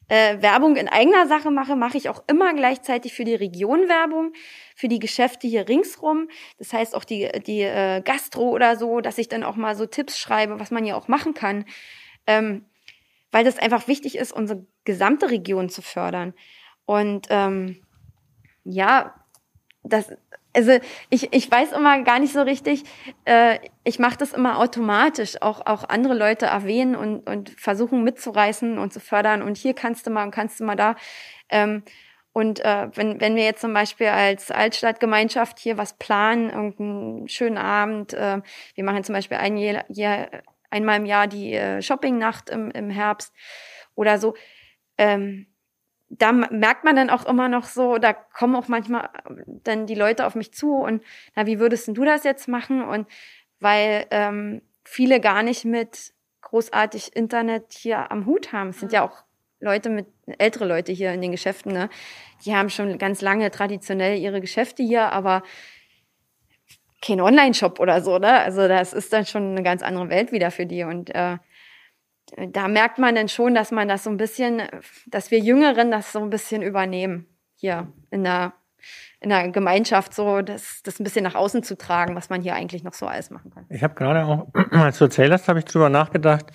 äh, Werbung in eigener Sache mache, mache ich auch immer gleichzeitig für die Region Werbung, für die Geschäfte hier ringsrum. Das heißt auch die, die äh, Gastro oder so, dass ich dann auch mal so Tipps schreibe, was man ja auch machen kann. Ähm, weil das einfach wichtig ist, unsere gesamte Region zu fördern. Und ähm, ja, das, also ich, ich weiß immer gar nicht so richtig, äh, ich mache das immer automatisch, auch, auch andere Leute erwähnen und, und versuchen mitzureißen und zu fördern und hier kannst du mal und kannst du mal da. Ähm, und äh, wenn, wenn wir jetzt zum Beispiel als Altstadtgemeinschaft hier was planen, irgendeinen schönen Abend, äh, wir machen zum Beispiel ein Jahr, Jahr, einmal im Jahr die äh, Shoppingnacht im, im Herbst oder so, ähm, da merkt man dann auch immer noch so, da kommen auch manchmal dann die Leute auf mich zu und na, wie würdest du das jetzt machen? Und weil ähm, viele gar nicht mit großartig Internet hier am Hut haben. Es sind ja auch Leute mit, ältere Leute hier in den Geschäften, ne? Die haben schon ganz lange traditionell ihre Geschäfte hier, aber kein Online-Shop oder so, ne? Also das ist dann schon eine ganz andere Welt wieder für die. Und äh, da merkt man dann schon, dass man das so ein bisschen, dass wir Jüngeren das so ein bisschen übernehmen hier in der, in der Gemeinschaft, so das, das ein bisschen nach außen zu tragen, was man hier eigentlich noch so alles machen kann. Ich habe gerade auch, als du erzählt hast, habe ich drüber nachgedacht,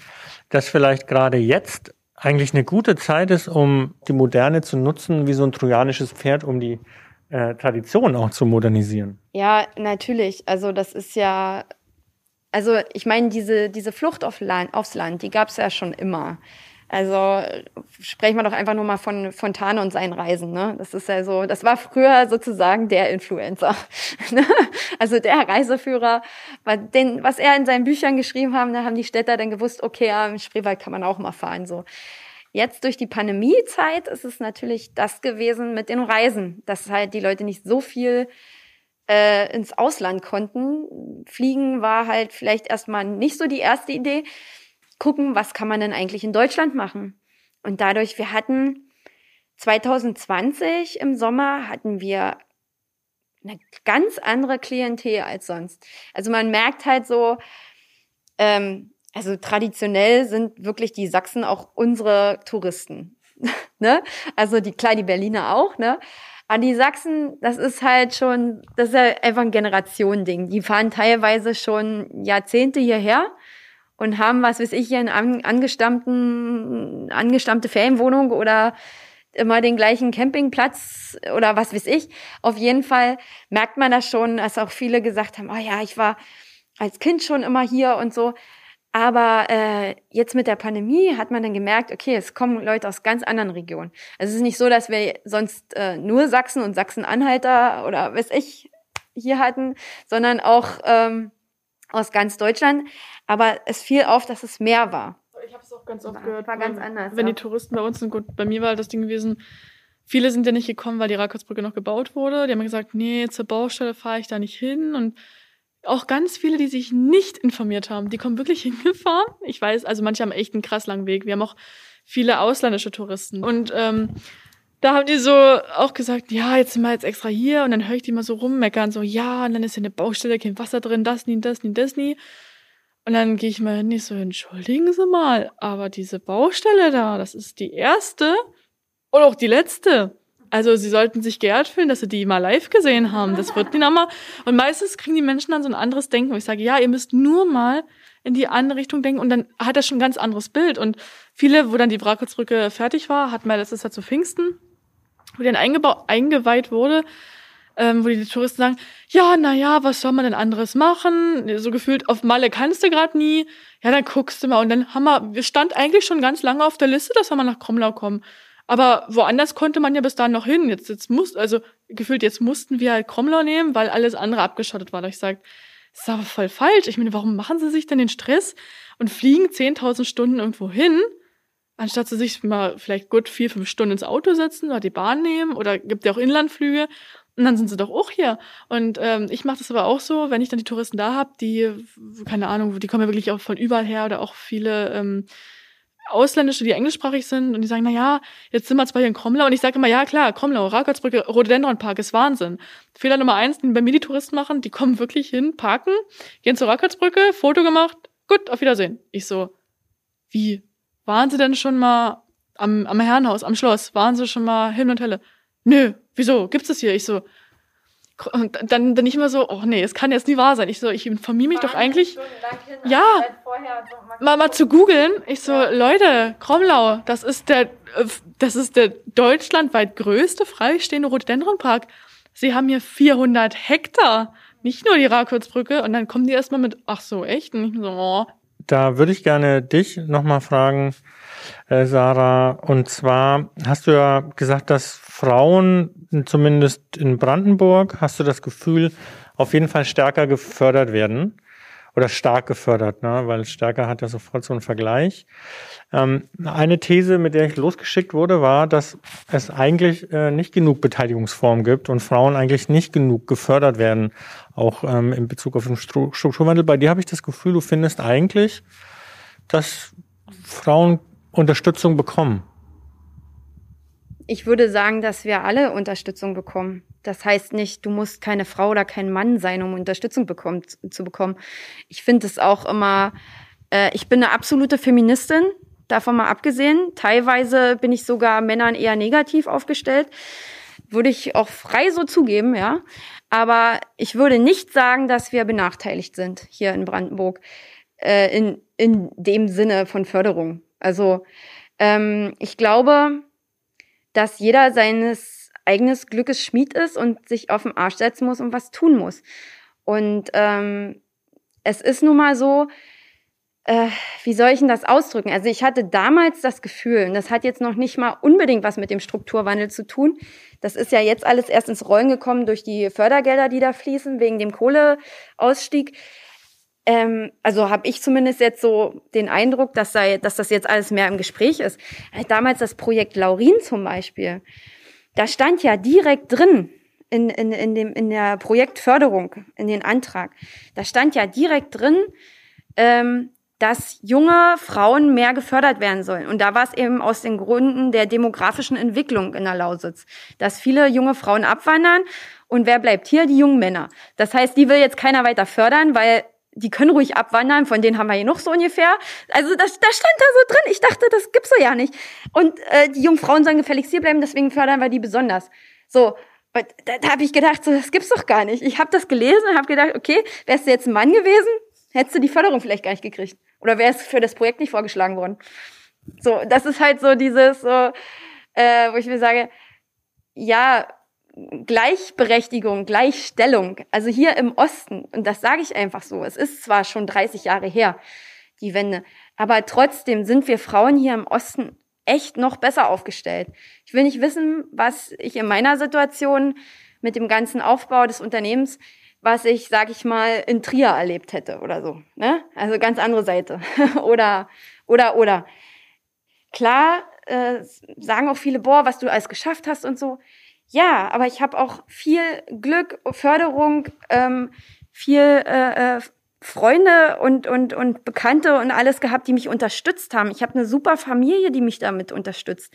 dass vielleicht gerade jetzt eigentlich eine gute Zeit ist, um die Moderne zu nutzen, wie so ein trojanisches Pferd, um die äh, Tradition auch zu modernisieren. Ja, natürlich. Also das ist ja, also ich meine, diese, diese Flucht auf Land, aufs Land, die gab es ja schon immer. Also sprechen wir doch einfach nur mal von Fontane und seinen Reisen. Ne? Das ist ja so, das war früher sozusagen der Influencer. Ne? also der Reiseführer, den, was er in seinen Büchern geschrieben haben, da haben die Städter dann gewusst, okay, im Spreewald kann man auch mal fahren. So. Jetzt durch die Pandemiezeit ist es natürlich das gewesen mit den Reisen, dass halt die Leute nicht so viel äh, ins Ausland konnten. Fliegen war halt vielleicht erstmal nicht so die erste Idee. Gucken, was kann man denn eigentlich in Deutschland machen? Und dadurch, wir hatten 2020 im Sommer hatten wir eine ganz andere Klientel als sonst. Also man merkt halt so, ähm, also traditionell sind wirklich die Sachsen auch unsere Touristen. ne? Also die klar, die Berliner auch, ne? Aber die Sachsen, das ist halt schon, das ist ja einfach ein Generationending. Die fahren teilweise schon Jahrzehnte hierher und haben, was weiß ich, hier eine angestammten, angestammte Ferienwohnung oder immer den gleichen Campingplatz oder was weiß ich. Auf jeden Fall merkt man das schon, dass auch viele gesagt haben, oh ja, ich war als Kind schon immer hier und so. Aber äh, jetzt mit der Pandemie hat man dann gemerkt, okay, es kommen Leute aus ganz anderen Regionen. Also es ist nicht so, dass wir sonst äh, nur Sachsen und Sachsen-Anhalter oder weiß ich hier hatten, sondern auch ähm, aus ganz Deutschland. Aber es fiel auf, dass es mehr war. Ich habe es auch ganz oft war, gehört. War ganz anders. Wenn ja. die Touristen bei uns sind, gut, bei mir war das Ding gewesen, viele sind ja nicht gekommen, weil die Rakotsbrücke noch gebaut wurde. Die haben gesagt, nee, zur Baustelle fahre ich da nicht hin und auch ganz viele, die sich nicht informiert haben, die kommen wirklich hingefahren. Ich weiß, also manche haben echt einen krass langen Weg. Wir haben auch viele ausländische Touristen. Und ähm, da haben die so auch gesagt, ja, jetzt sind wir jetzt extra hier. Und dann höre ich die mal so rummeckern, so, ja, und dann ist hier eine Baustelle, kein Wasser drin, das nie, das nie, das nie. Und dann gehe ich mal hin, ich so, entschuldigen Sie mal, aber diese Baustelle da, das ist die erste und auch die letzte. Also sie sollten sich geehrt fühlen, dass sie die mal live gesehen haben. Das wird die nochmal. Und meistens kriegen die Menschen dann so ein anderes Denken. Und ich sage, ja, ihr müsst nur mal in die andere Richtung denken und dann hat er schon ein ganz anderes Bild. Und viele, wo dann die Wrackelsbrücke fertig war, hat mal letztes Jahr zu Pfingsten, wo die dann eingeweiht wurde, ähm, wo die Touristen sagen, ja, na ja, was soll man denn anderes machen? So gefühlt, auf Malle kannst du gerade nie. Ja, dann guckst du mal. Und dann haben wir, wir stand eigentlich schon ganz lange auf der Liste, dass wir mal nach Kromlau kommen. Aber woanders konnte man ja bis dahin noch hin. Jetzt, jetzt muss, also gefühlt, jetzt mussten wir halt Kromlau nehmen, weil alles andere abgeschottet war. Da ich sage, das ist aber voll falsch. Ich meine, warum machen sie sich denn den Stress und fliegen 10.000 Stunden irgendwo hin, anstatt sie sich mal vielleicht gut vier, fünf Stunden ins Auto setzen oder die Bahn nehmen oder gibt ja auch Inlandflüge und dann sind sie doch auch hier. Und ähm, ich mache das aber auch so, wenn ich dann die Touristen da hab, die, keine Ahnung, die kommen ja wirklich auch von überall her oder auch viele ähm, Ausländische, die englischsprachig sind und die sagen, na ja, jetzt sind wir zwar hier in Kromlau und ich sage immer, ja klar, Kromlau, Rakolsbrücke, Rhododendronpark ist Wahnsinn. Fehler Nummer eins, den bei mir die Touristen machen, die kommen wirklich hin, parken, gehen zur Rakolsbrücke, Foto gemacht, gut, auf Wiedersehen. Ich so, wie? Waren sie denn schon mal am, am Herrenhaus, am Schloss? Waren sie schon mal Himmel und Hölle? Nö, wieso? Gibt's das hier? Ich so, und dann, dann nicht immer so, oh nee, es kann jetzt nie wahr sein. Ich so, ich informiere mich doch eigentlich. Ja, mal, mal zu googeln. Ich so, ja. Leute, Kromlau, das ist der, das ist der deutschlandweit größte freistehende Rhododendronpark. Sie haben hier 400 Hektar, nicht nur die Rakurzbrücke. Und dann kommen die erstmal mit, ach so, echt? Und ich so, oh. Da würde ich gerne dich nochmal fragen, äh, Sarah. Und zwar hast du ja gesagt, dass Frauen, zumindest in Brandenburg, hast du das Gefühl, auf jeden Fall stärker gefördert werden. Oder stark gefördert, ne? weil stärker hat ja sofort so einen Vergleich. Ähm, eine These, mit der ich losgeschickt wurde, war, dass es eigentlich äh, nicht genug Beteiligungsformen gibt und Frauen eigentlich nicht genug gefördert werden, auch ähm, in Bezug auf den Strukturwandel. Bei dir habe ich das Gefühl, du findest eigentlich, dass Frauen Unterstützung bekommen? Ich würde sagen, dass wir alle Unterstützung bekommen. Das heißt nicht, du musst keine Frau oder kein Mann sein, um Unterstützung bekommen, zu bekommen. Ich finde es auch immer, äh, ich bin eine absolute Feministin, davon mal abgesehen. Teilweise bin ich sogar Männern eher negativ aufgestellt. Würde ich auch frei so zugeben, ja. Aber ich würde nicht sagen, dass wir benachteiligt sind hier in Brandenburg äh, in, in dem Sinne von Förderung. Also ähm, ich glaube, dass jeder seines eigenes Glückes Schmied ist und sich auf den Arsch setzen muss und was tun muss. Und ähm, es ist nun mal so, äh, wie soll ich denn das ausdrücken? Also ich hatte damals das Gefühl, und das hat jetzt noch nicht mal unbedingt was mit dem Strukturwandel zu tun. Das ist ja jetzt alles erst ins Rollen gekommen durch die Fördergelder, die da fließen, wegen dem Kohleausstieg. Ähm, also habe ich zumindest jetzt so den Eindruck, dass, sei, dass das jetzt alles mehr im Gespräch ist. Damals das Projekt Laurin zum Beispiel, da stand ja direkt drin, in, in, in, dem, in der Projektförderung, in den Antrag, da stand ja direkt drin, ähm, dass junge Frauen mehr gefördert werden sollen. Und da war es eben aus den Gründen der demografischen Entwicklung in der Lausitz, dass viele junge Frauen abwandern und wer bleibt hier? Die jungen Männer. Das heißt, die will jetzt keiner weiter fördern, weil die können ruhig abwandern, von denen haben wir hier noch so ungefähr. Also das, das stand da so drin. Ich dachte, das gibt's so ja nicht. Und äh, die jungen Frauen sollen gefälligst hier bleiben, deswegen fördern wir die besonders. So, da, da habe ich gedacht, so, das gibt's doch gar nicht. Ich habe das gelesen und habe gedacht, okay, wärst du jetzt ein Mann gewesen, hättest du die Förderung vielleicht gar nicht gekriegt. Oder wäre es für das Projekt nicht vorgeschlagen worden? So, das ist halt so dieses, so, äh, wo ich mir sage, ja, Gleichberechtigung, Gleichstellung, also hier im Osten, und das sage ich einfach so, es ist zwar schon 30 Jahre her, die Wende, aber trotzdem sind wir Frauen hier im Osten echt noch besser aufgestellt. Ich will nicht wissen, was ich in meiner Situation mit dem ganzen Aufbau des Unternehmens was ich, sag ich mal, in Trier erlebt hätte oder so. Ne? Also ganz andere Seite. oder, oder, oder. Klar äh, sagen auch viele, boah, was du alles geschafft hast und so. Ja, aber ich habe auch viel Glück, Förderung, ähm, viel äh, äh, Freunde und, und, und Bekannte und alles gehabt, die mich unterstützt haben. Ich habe eine super Familie, die mich damit unterstützt.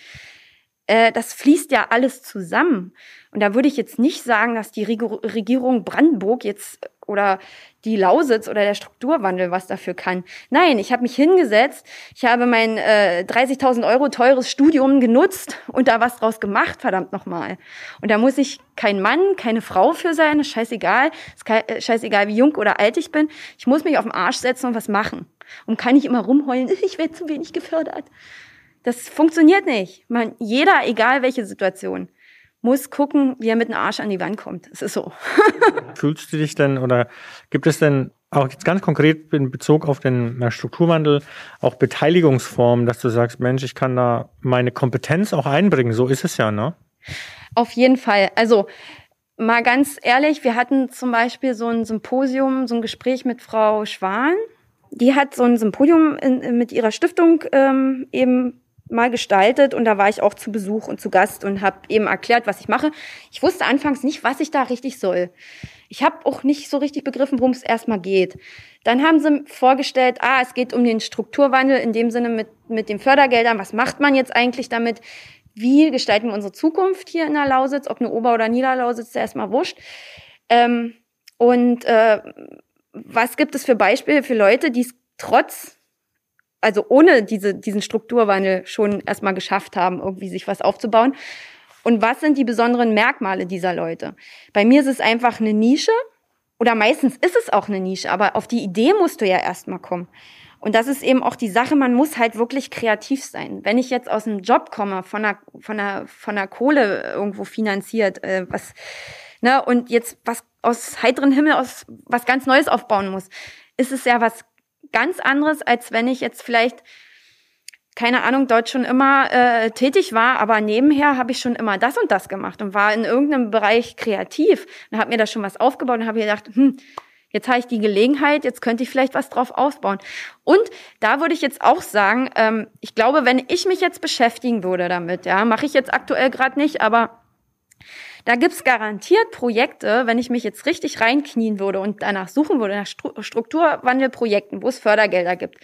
Äh, das fließt ja alles zusammen. Und da würde ich jetzt nicht sagen, dass die Regierung Brandenburg jetzt oder die Lausitz oder der Strukturwandel was dafür kann. Nein, ich habe mich hingesetzt, ich habe mein äh, 30.000 Euro teures Studium genutzt und da was draus gemacht, verdammt nochmal. Und da muss ich kein Mann, keine Frau für sein, ist scheißegal, ist äh, scheißegal, wie jung oder alt ich bin. Ich muss mich auf den Arsch setzen und was machen. Und kann nicht immer rumheulen, ich werde zu wenig gefördert. Das funktioniert nicht. Man, jeder, egal welche Situation, muss gucken, wie er mit dem Arsch an die Wand kommt. Es ist so. Fühlst du dich denn oder gibt es denn auch jetzt ganz konkret in Bezug auf den Strukturwandel auch Beteiligungsformen, dass du sagst, Mensch, ich kann da meine Kompetenz auch einbringen. So ist es ja, ne? Auf jeden Fall. Also mal ganz ehrlich, wir hatten zum Beispiel so ein Symposium, so ein Gespräch mit Frau Schwan. Die hat so ein Symposium in, mit ihrer Stiftung ähm, eben mal gestaltet und da war ich auch zu Besuch und zu Gast und habe eben erklärt, was ich mache. Ich wusste anfangs nicht, was ich da richtig soll. Ich habe auch nicht so richtig begriffen, worum es erstmal geht. Dann haben sie vorgestellt, ah, es geht um den Strukturwandel in dem Sinne mit, mit den Fördergeldern. Was macht man jetzt eigentlich damit? Wie gestalten wir unsere Zukunft hier in der Lausitz? Ob eine Ober- oder Niederlausitz, ist erstmal wurscht. Ähm, und äh, was gibt es für Beispiele für Leute, die es trotz also ohne diese, diesen Strukturwandel schon erstmal geschafft haben, irgendwie sich was aufzubauen. Und was sind die besonderen Merkmale dieser Leute? Bei mir ist es einfach eine Nische oder meistens ist es auch eine Nische, aber auf die Idee musst du ja erstmal kommen. Und das ist eben auch die Sache, man muss halt wirklich kreativ sein. Wenn ich jetzt aus einem Job komme, von der, von der, von der Kohle irgendwo finanziert, äh, was, ne, und jetzt was aus heiteren Himmel aus was ganz Neues aufbauen muss, ist es ja was ganz anderes, als wenn ich jetzt vielleicht keine Ahnung, dort schon immer äh, tätig war, aber nebenher habe ich schon immer das und das gemacht und war in irgendeinem Bereich kreativ und habe mir da schon was aufgebaut und habe gedacht, hm, jetzt habe ich die Gelegenheit, jetzt könnte ich vielleicht was drauf aufbauen. Und da würde ich jetzt auch sagen, ähm, ich glaube, wenn ich mich jetzt beschäftigen würde damit, ja, mache ich jetzt aktuell gerade nicht, aber da gibt's garantiert Projekte, wenn ich mich jetzt richtig reinknien würde und danach suchen würde, nach Strukturwandelprojekten, wo es Fördergelder gibt,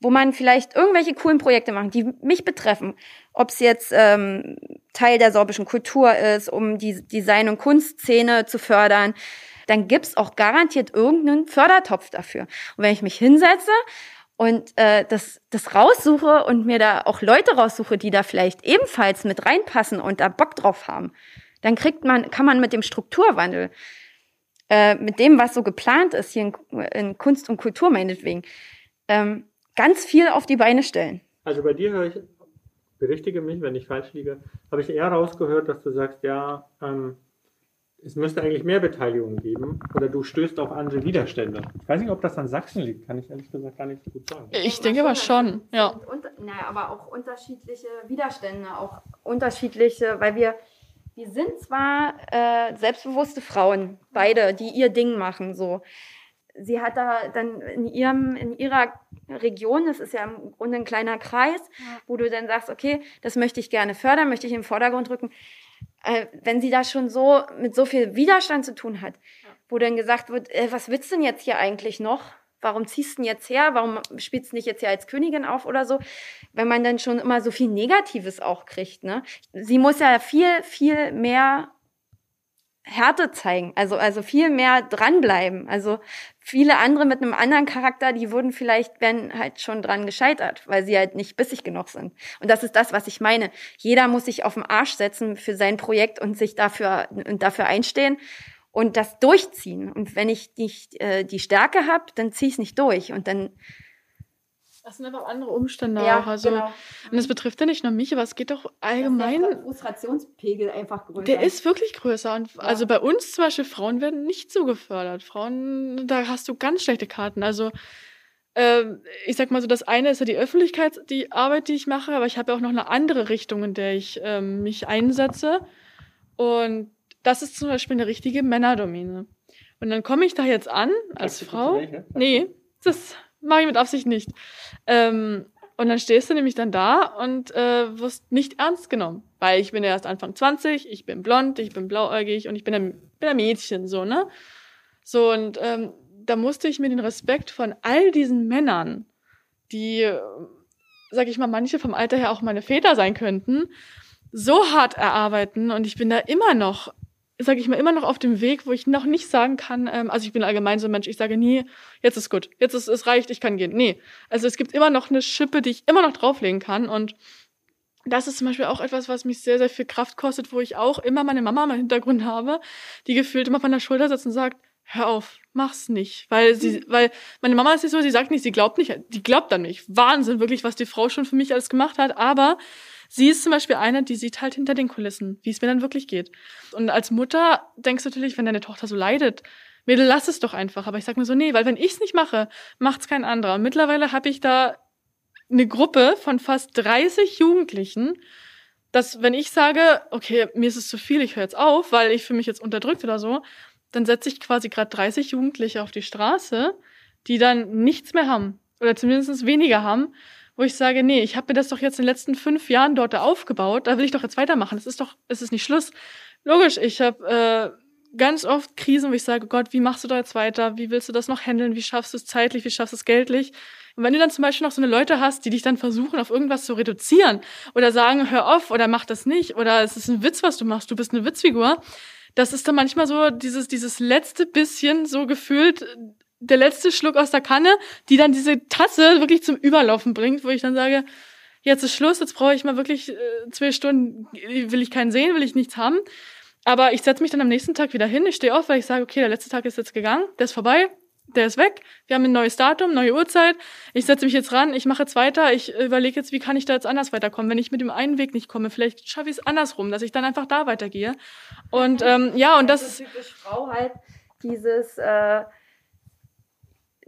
wo man vielleicht irgendwelche coolen Projekte macht, die mich betreffen. ob es jetzt ähm, Teil der sorbischen Kultur ist, um die Design- und Kunstszene zu fördern, dann gibt's auch garantiert irgendeinen Fördertopf dafür. Und wenn ich mich hinsetze und äh, das, das raussuche und mir da auch Leute raussuche, die da vielleicht ebenfalls mit reinpassen und da Bock drauf haben, dann kriegt man, kann man mit dem Strukturwandel, äh, mit dem, was so geplant ist hier in, in Kunst und Kultur meinetwegen, ähm, ganz viel auf die Beine stellen. Also bei dir höre ich, berichtige mich, wenn ich falsch liege, habe ich eher rausgehört, dass du sagst, ja, ähm, es müsste eigentlich mehr Beteiligung geben oder du stößt auf andere Widerstände. Ich weiß nicht, ob das an Sachsen liegt, kann ich ehrlich gesagt gar nicht so gut sagen. Ich denke aber schon, ja. Und, naja, aber auch unterschiedliche Widerstände, auch unterschiedliche, weil wir, wir sind zwar äh, selbstbewusste Frauen, beide, die ihr Ding machen, so. Sie hat da dann in ihrem, in ihrer Region, das ist ja im Grunde ein kleiner Kreis, ja. wo du dann sagst, okay, das möchte ich gerne fördern, möchte ich im Vordergrund rücken äh, wenn sie da schon so mit so viel Widerstand zu tun hat, ja. wo dann gesagt wird, äh, was willst du denn jetzt hier eigentlich noch? Warum ziehst du denn jetzt her? Warum spielst du nicht jetzt hier als Königin auf oder so? Wenn man dann schon immer so viel Negatives auch kriegt, ne? Sie muss ja viel, viel mehr Härte zeigen, also, also viel mehr dranbleiben. Also viele andere mit einem anderen Charakter, die würden vielleicht, werden halt schon dran gescheitert, weil sie halt nicht bissig genug sind. Und das ist das, was ich meine. Jeder muss sich auf den Arsch setzen für sein Projekt und sich dafür, und dafür einstehen und das durchziehen. Und wenn ich nicht äh, die Stärke habe, dann ziehe ich es nicht durch. Und dann das sind einfach andere Umstände ja, auch. Also, genau. Und das betrifft ja nicht nur mich, aber es geht doch allgemein. Der Frustrationspegel einfach größer. Der ist wirklich größer. Und ja. also bei uns zum Beispiel, Frauen werden nicht so gefördert. Frauen, da hast du ganz schlechte Karten. Also äh, ich sag mal so, das eine ist ja die Öffentlichkeit, die Arbeit, die ich mache, aber ich habe ja auch noch eine andere Richtung, in der ich äh, mich einsetze. Und das ist zum Beispiel eine richtige Männerdomäne. Und dann komme ich da jetzt an als Frau. Nee, das Mache ich mit Absicht nicht. Ähm, und dann stehst du nämlich dann da und äh, wirst nicht ernst genommen. Weil ich bin ja erst Anfang 20, ich bin blond, ich bin blauäugig und ich bin ein, bin ein Mädchen, so, ne? So, und ähm, da musste ich mir den Respekt von all diesen Männern, die, sag ich mal, manche vom Alter her auch meine Väter sein könnten, so hart erarbeiten und ich bin da immer noch sage ich mal, immer noch auf dem Weg, wo ich noch nicht sagen kann, ähm, also ich bin allgemein so ein Mensch, ich sage nie, jetzt ist gut, jetzt ist es reicht, ich kann gehen. Nee, also es gibt immer noch eine Schippe, die ich immer noch drauflegen kann und das ist zum Beispiel auch etwas, was mich sehr, sehr viel Kraft kostet, wo ich auch immer meine Mama im Hintergrund habe, die gefühlt immer auf meiner Schulter sitzt und sagt, hör auf, mach's nicht. Weil sie, mhm. weil meine Mama ist nicht so, sie sagt nicht, sie glaubt nicht, die glaubt an mich. Wahnsinn, wirklich, was die Frau schon für mich alles gemacht hat. Aber Sie ist zum Beispiel eine, die sieht halt hinter den Kulissen, wie es mir dann wirklich geht. Und als Mutter denkst du natürlich, wenn deine Tochter so leidet, Mädel, lass es doch einfach. Aber ich sag mir so, nee, weil wenn ich es nicht mache, macht's kein anderer. Und mittlerweile habe ich da eine Gruppe von fast 30 Jugendlichen, dass wenn ich sage, okay, mir ist es zu viel, ich höre jetzt auf, weil ich fühle mich jetzt unterdrückt oder so, dann setze ich quasi gerade 30 Jugendliche auf die Straße, die dann nichts mehr haben oder zumindest weniger haben wo ich sage, nee, ich habe mir das doch jetzt in den letzten fünf Jahren dort aufgebaut, da will ich doch jetzt weitermachen. Es ist doch, es ist nicht Schluss. Logisch, ich habe äh, ganz oft Krisen, wo ich sage, Gott, wie machst du da jetzt weiter? Wie willst du das noch handeln? Wie schaffst du es zeitlich? Wie schaffst du es geldlich? Und wenn du dann zum Beispiel noch so eine Leute hast, die dich dann versuchen, auf irgendwas zu reduzieren oder sagen, hör auf oder mach das nicht oder es ist ein Witz, was du machst, du bist eine Witzfigur, das ist dann manchmal so dieses, dieses letzte bisschen so gefühlt, der letzte Schluck aus der Kanne, die dann diese Tasse wirklich zum Überlaufen bringt, wo ich dann sage, jetzt ist Schluss, jetzt brauche ich mal wirklich äh, zwei Stunden, will ich keinen sehen, will ich nichts haben. Aber ich setze mich dann am nächsten Tag wieder hin, ich stehe auf, weil ich sage, okay, der letzte Tag ist jetzt gegangen, der ist vorbei, der ist weg, wir haben ein neues Datum, neue Uhrzeit, ich setze mich jetzt ran, ich mache jetzt weiter, ich überlege jetzt, wie kann ich da jetzt anders weiterkommen, wenn ich mit dem einen Weg nicht komme, vielleicht schaffe ich es andersrum, dass ich dann einfach da weitergehe. Und ähm, ja, und das, das ist typisch Frau halt dieses äh,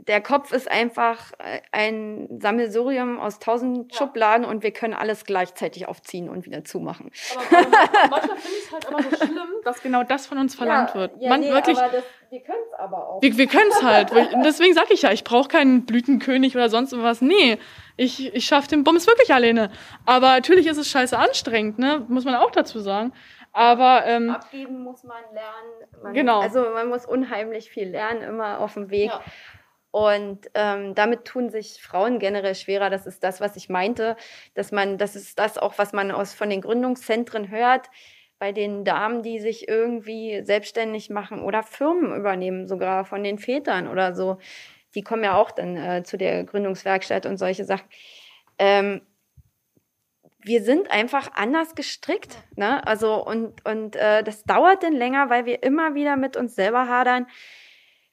der Kopf ist einfach äh, ein Sammelsurium aus tausend ja. Schubladen und wir können alles gleichzeitig aufziehen und wieder zumachen. Aber manchmal finde ich es halt immer so schlimm, dass genau das von uns verlangt ja, wird. Ja, Man, nee, wirklich, aber das, wir können es aber auch. Wir, wir können es halt. deswegen sage ich ja, ich brauche keinen Blütenkönig oder sonst was. Nee, ich, ich schaffe den Bums wirklich alleine. Aber natürlich ist es scheiße anstrengend, ne? muss man auch dazu sagen. Aber ähm, abgeben muss man lernen. Man, genau. Also man muss unheimlich viel lernen immer auf dem Weg. Ja. Und ähm, damit tun sich Frauen generell schwerer. Das ist das, was ich meinte, dass man, das ist das auch, was man aus von den Gründungszentren hört, bei den Damen, die sich irgendwie selbstständig machen oder Firmen übernehmen, sogar von den Vätern oder so. Die kommen ja auch dann äh, zu der Gründungswerkstatt und solche Sachen. Ähm, wir sind einfach anders gestrickt. Ne? Also und, und äh, das dauert dann länger, weil wir immer wieder mit uns selber hadern.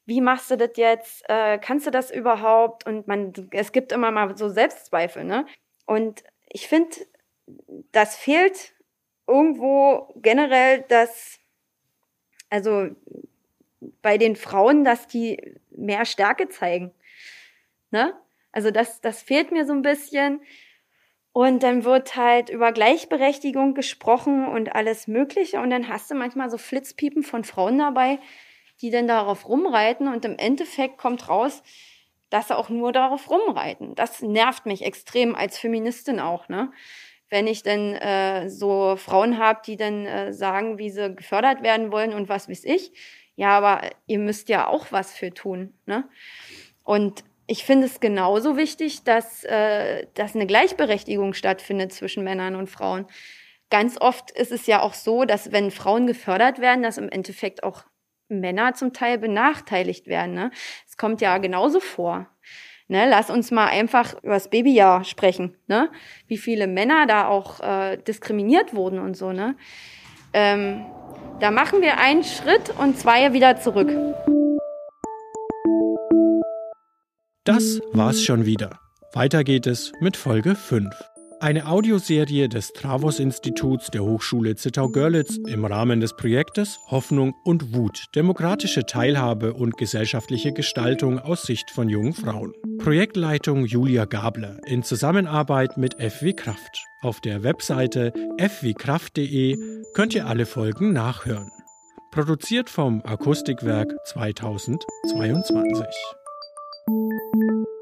Wie machst du das jetzt? Äh, kannst du das überhaupt? Und man, es gibt immer mal so Selbstzweifel. Ne? Und ich finde, das fehlt irgendwo generell, dass also bei den Frauen, dass die mehr Stärke zeigen. Ne? Also das, das fehlt mir so ein bisschen. Und dann wird halt über Gleichberechtigung gesprochen und alles Mögliche. Und dann hast du manchmal so Flitzpiepen von Frauen dabei, die dann darauf rumreiten. Und im Endeffekt kommt raus, dass sie auch nur darauf rumreiten. Das nervt mich extrem als Feministin auch, ne? Wenn ich dann äh, so Frauen habe, die dann äh, sagen, wie sie gefördert werden wollen und was weiß ich. Ja, aber ihr müsst ja auch was für tun, ne? Und ich finde es genauso wichtig, dass, äh, dass eine Gleichberechtigung stattfindet zwischen Männern und Frauen. Ganz oft ist es ja auch so, dass wenn Frauen gefördert werden, dass im Endeffekt auch Männer zum Teil benachteiligt werden. Ne? Es kommt ja genauso vor. Ne, lass uns mal einfach über das Babyjahr sprechen. Ne? Wie viele Männer da auch äh, diskriminiert wurden und so. Ne? Ähm, da machen wir einen Schritt und zwei wieder zurück. Das war's schon wieder. Weiter geht es mit Folge 5. Eine Audioserie des Travos-Instituts der Hochschule Zittau-Görlitz im Rahmen des Projektes Hoffnung und Wut, demokratische Teilhabe und gesellschaftliche Gestaltung aus Sicht von jungen Frauen. Projektleitung Julia Gabler in Zusammenarbeit mit FW Kraft. Auf der Webseite fwkraft.de könnt ihr alle Folgen nachhören. Produziert vom Akustikwerk 2022. Thank you.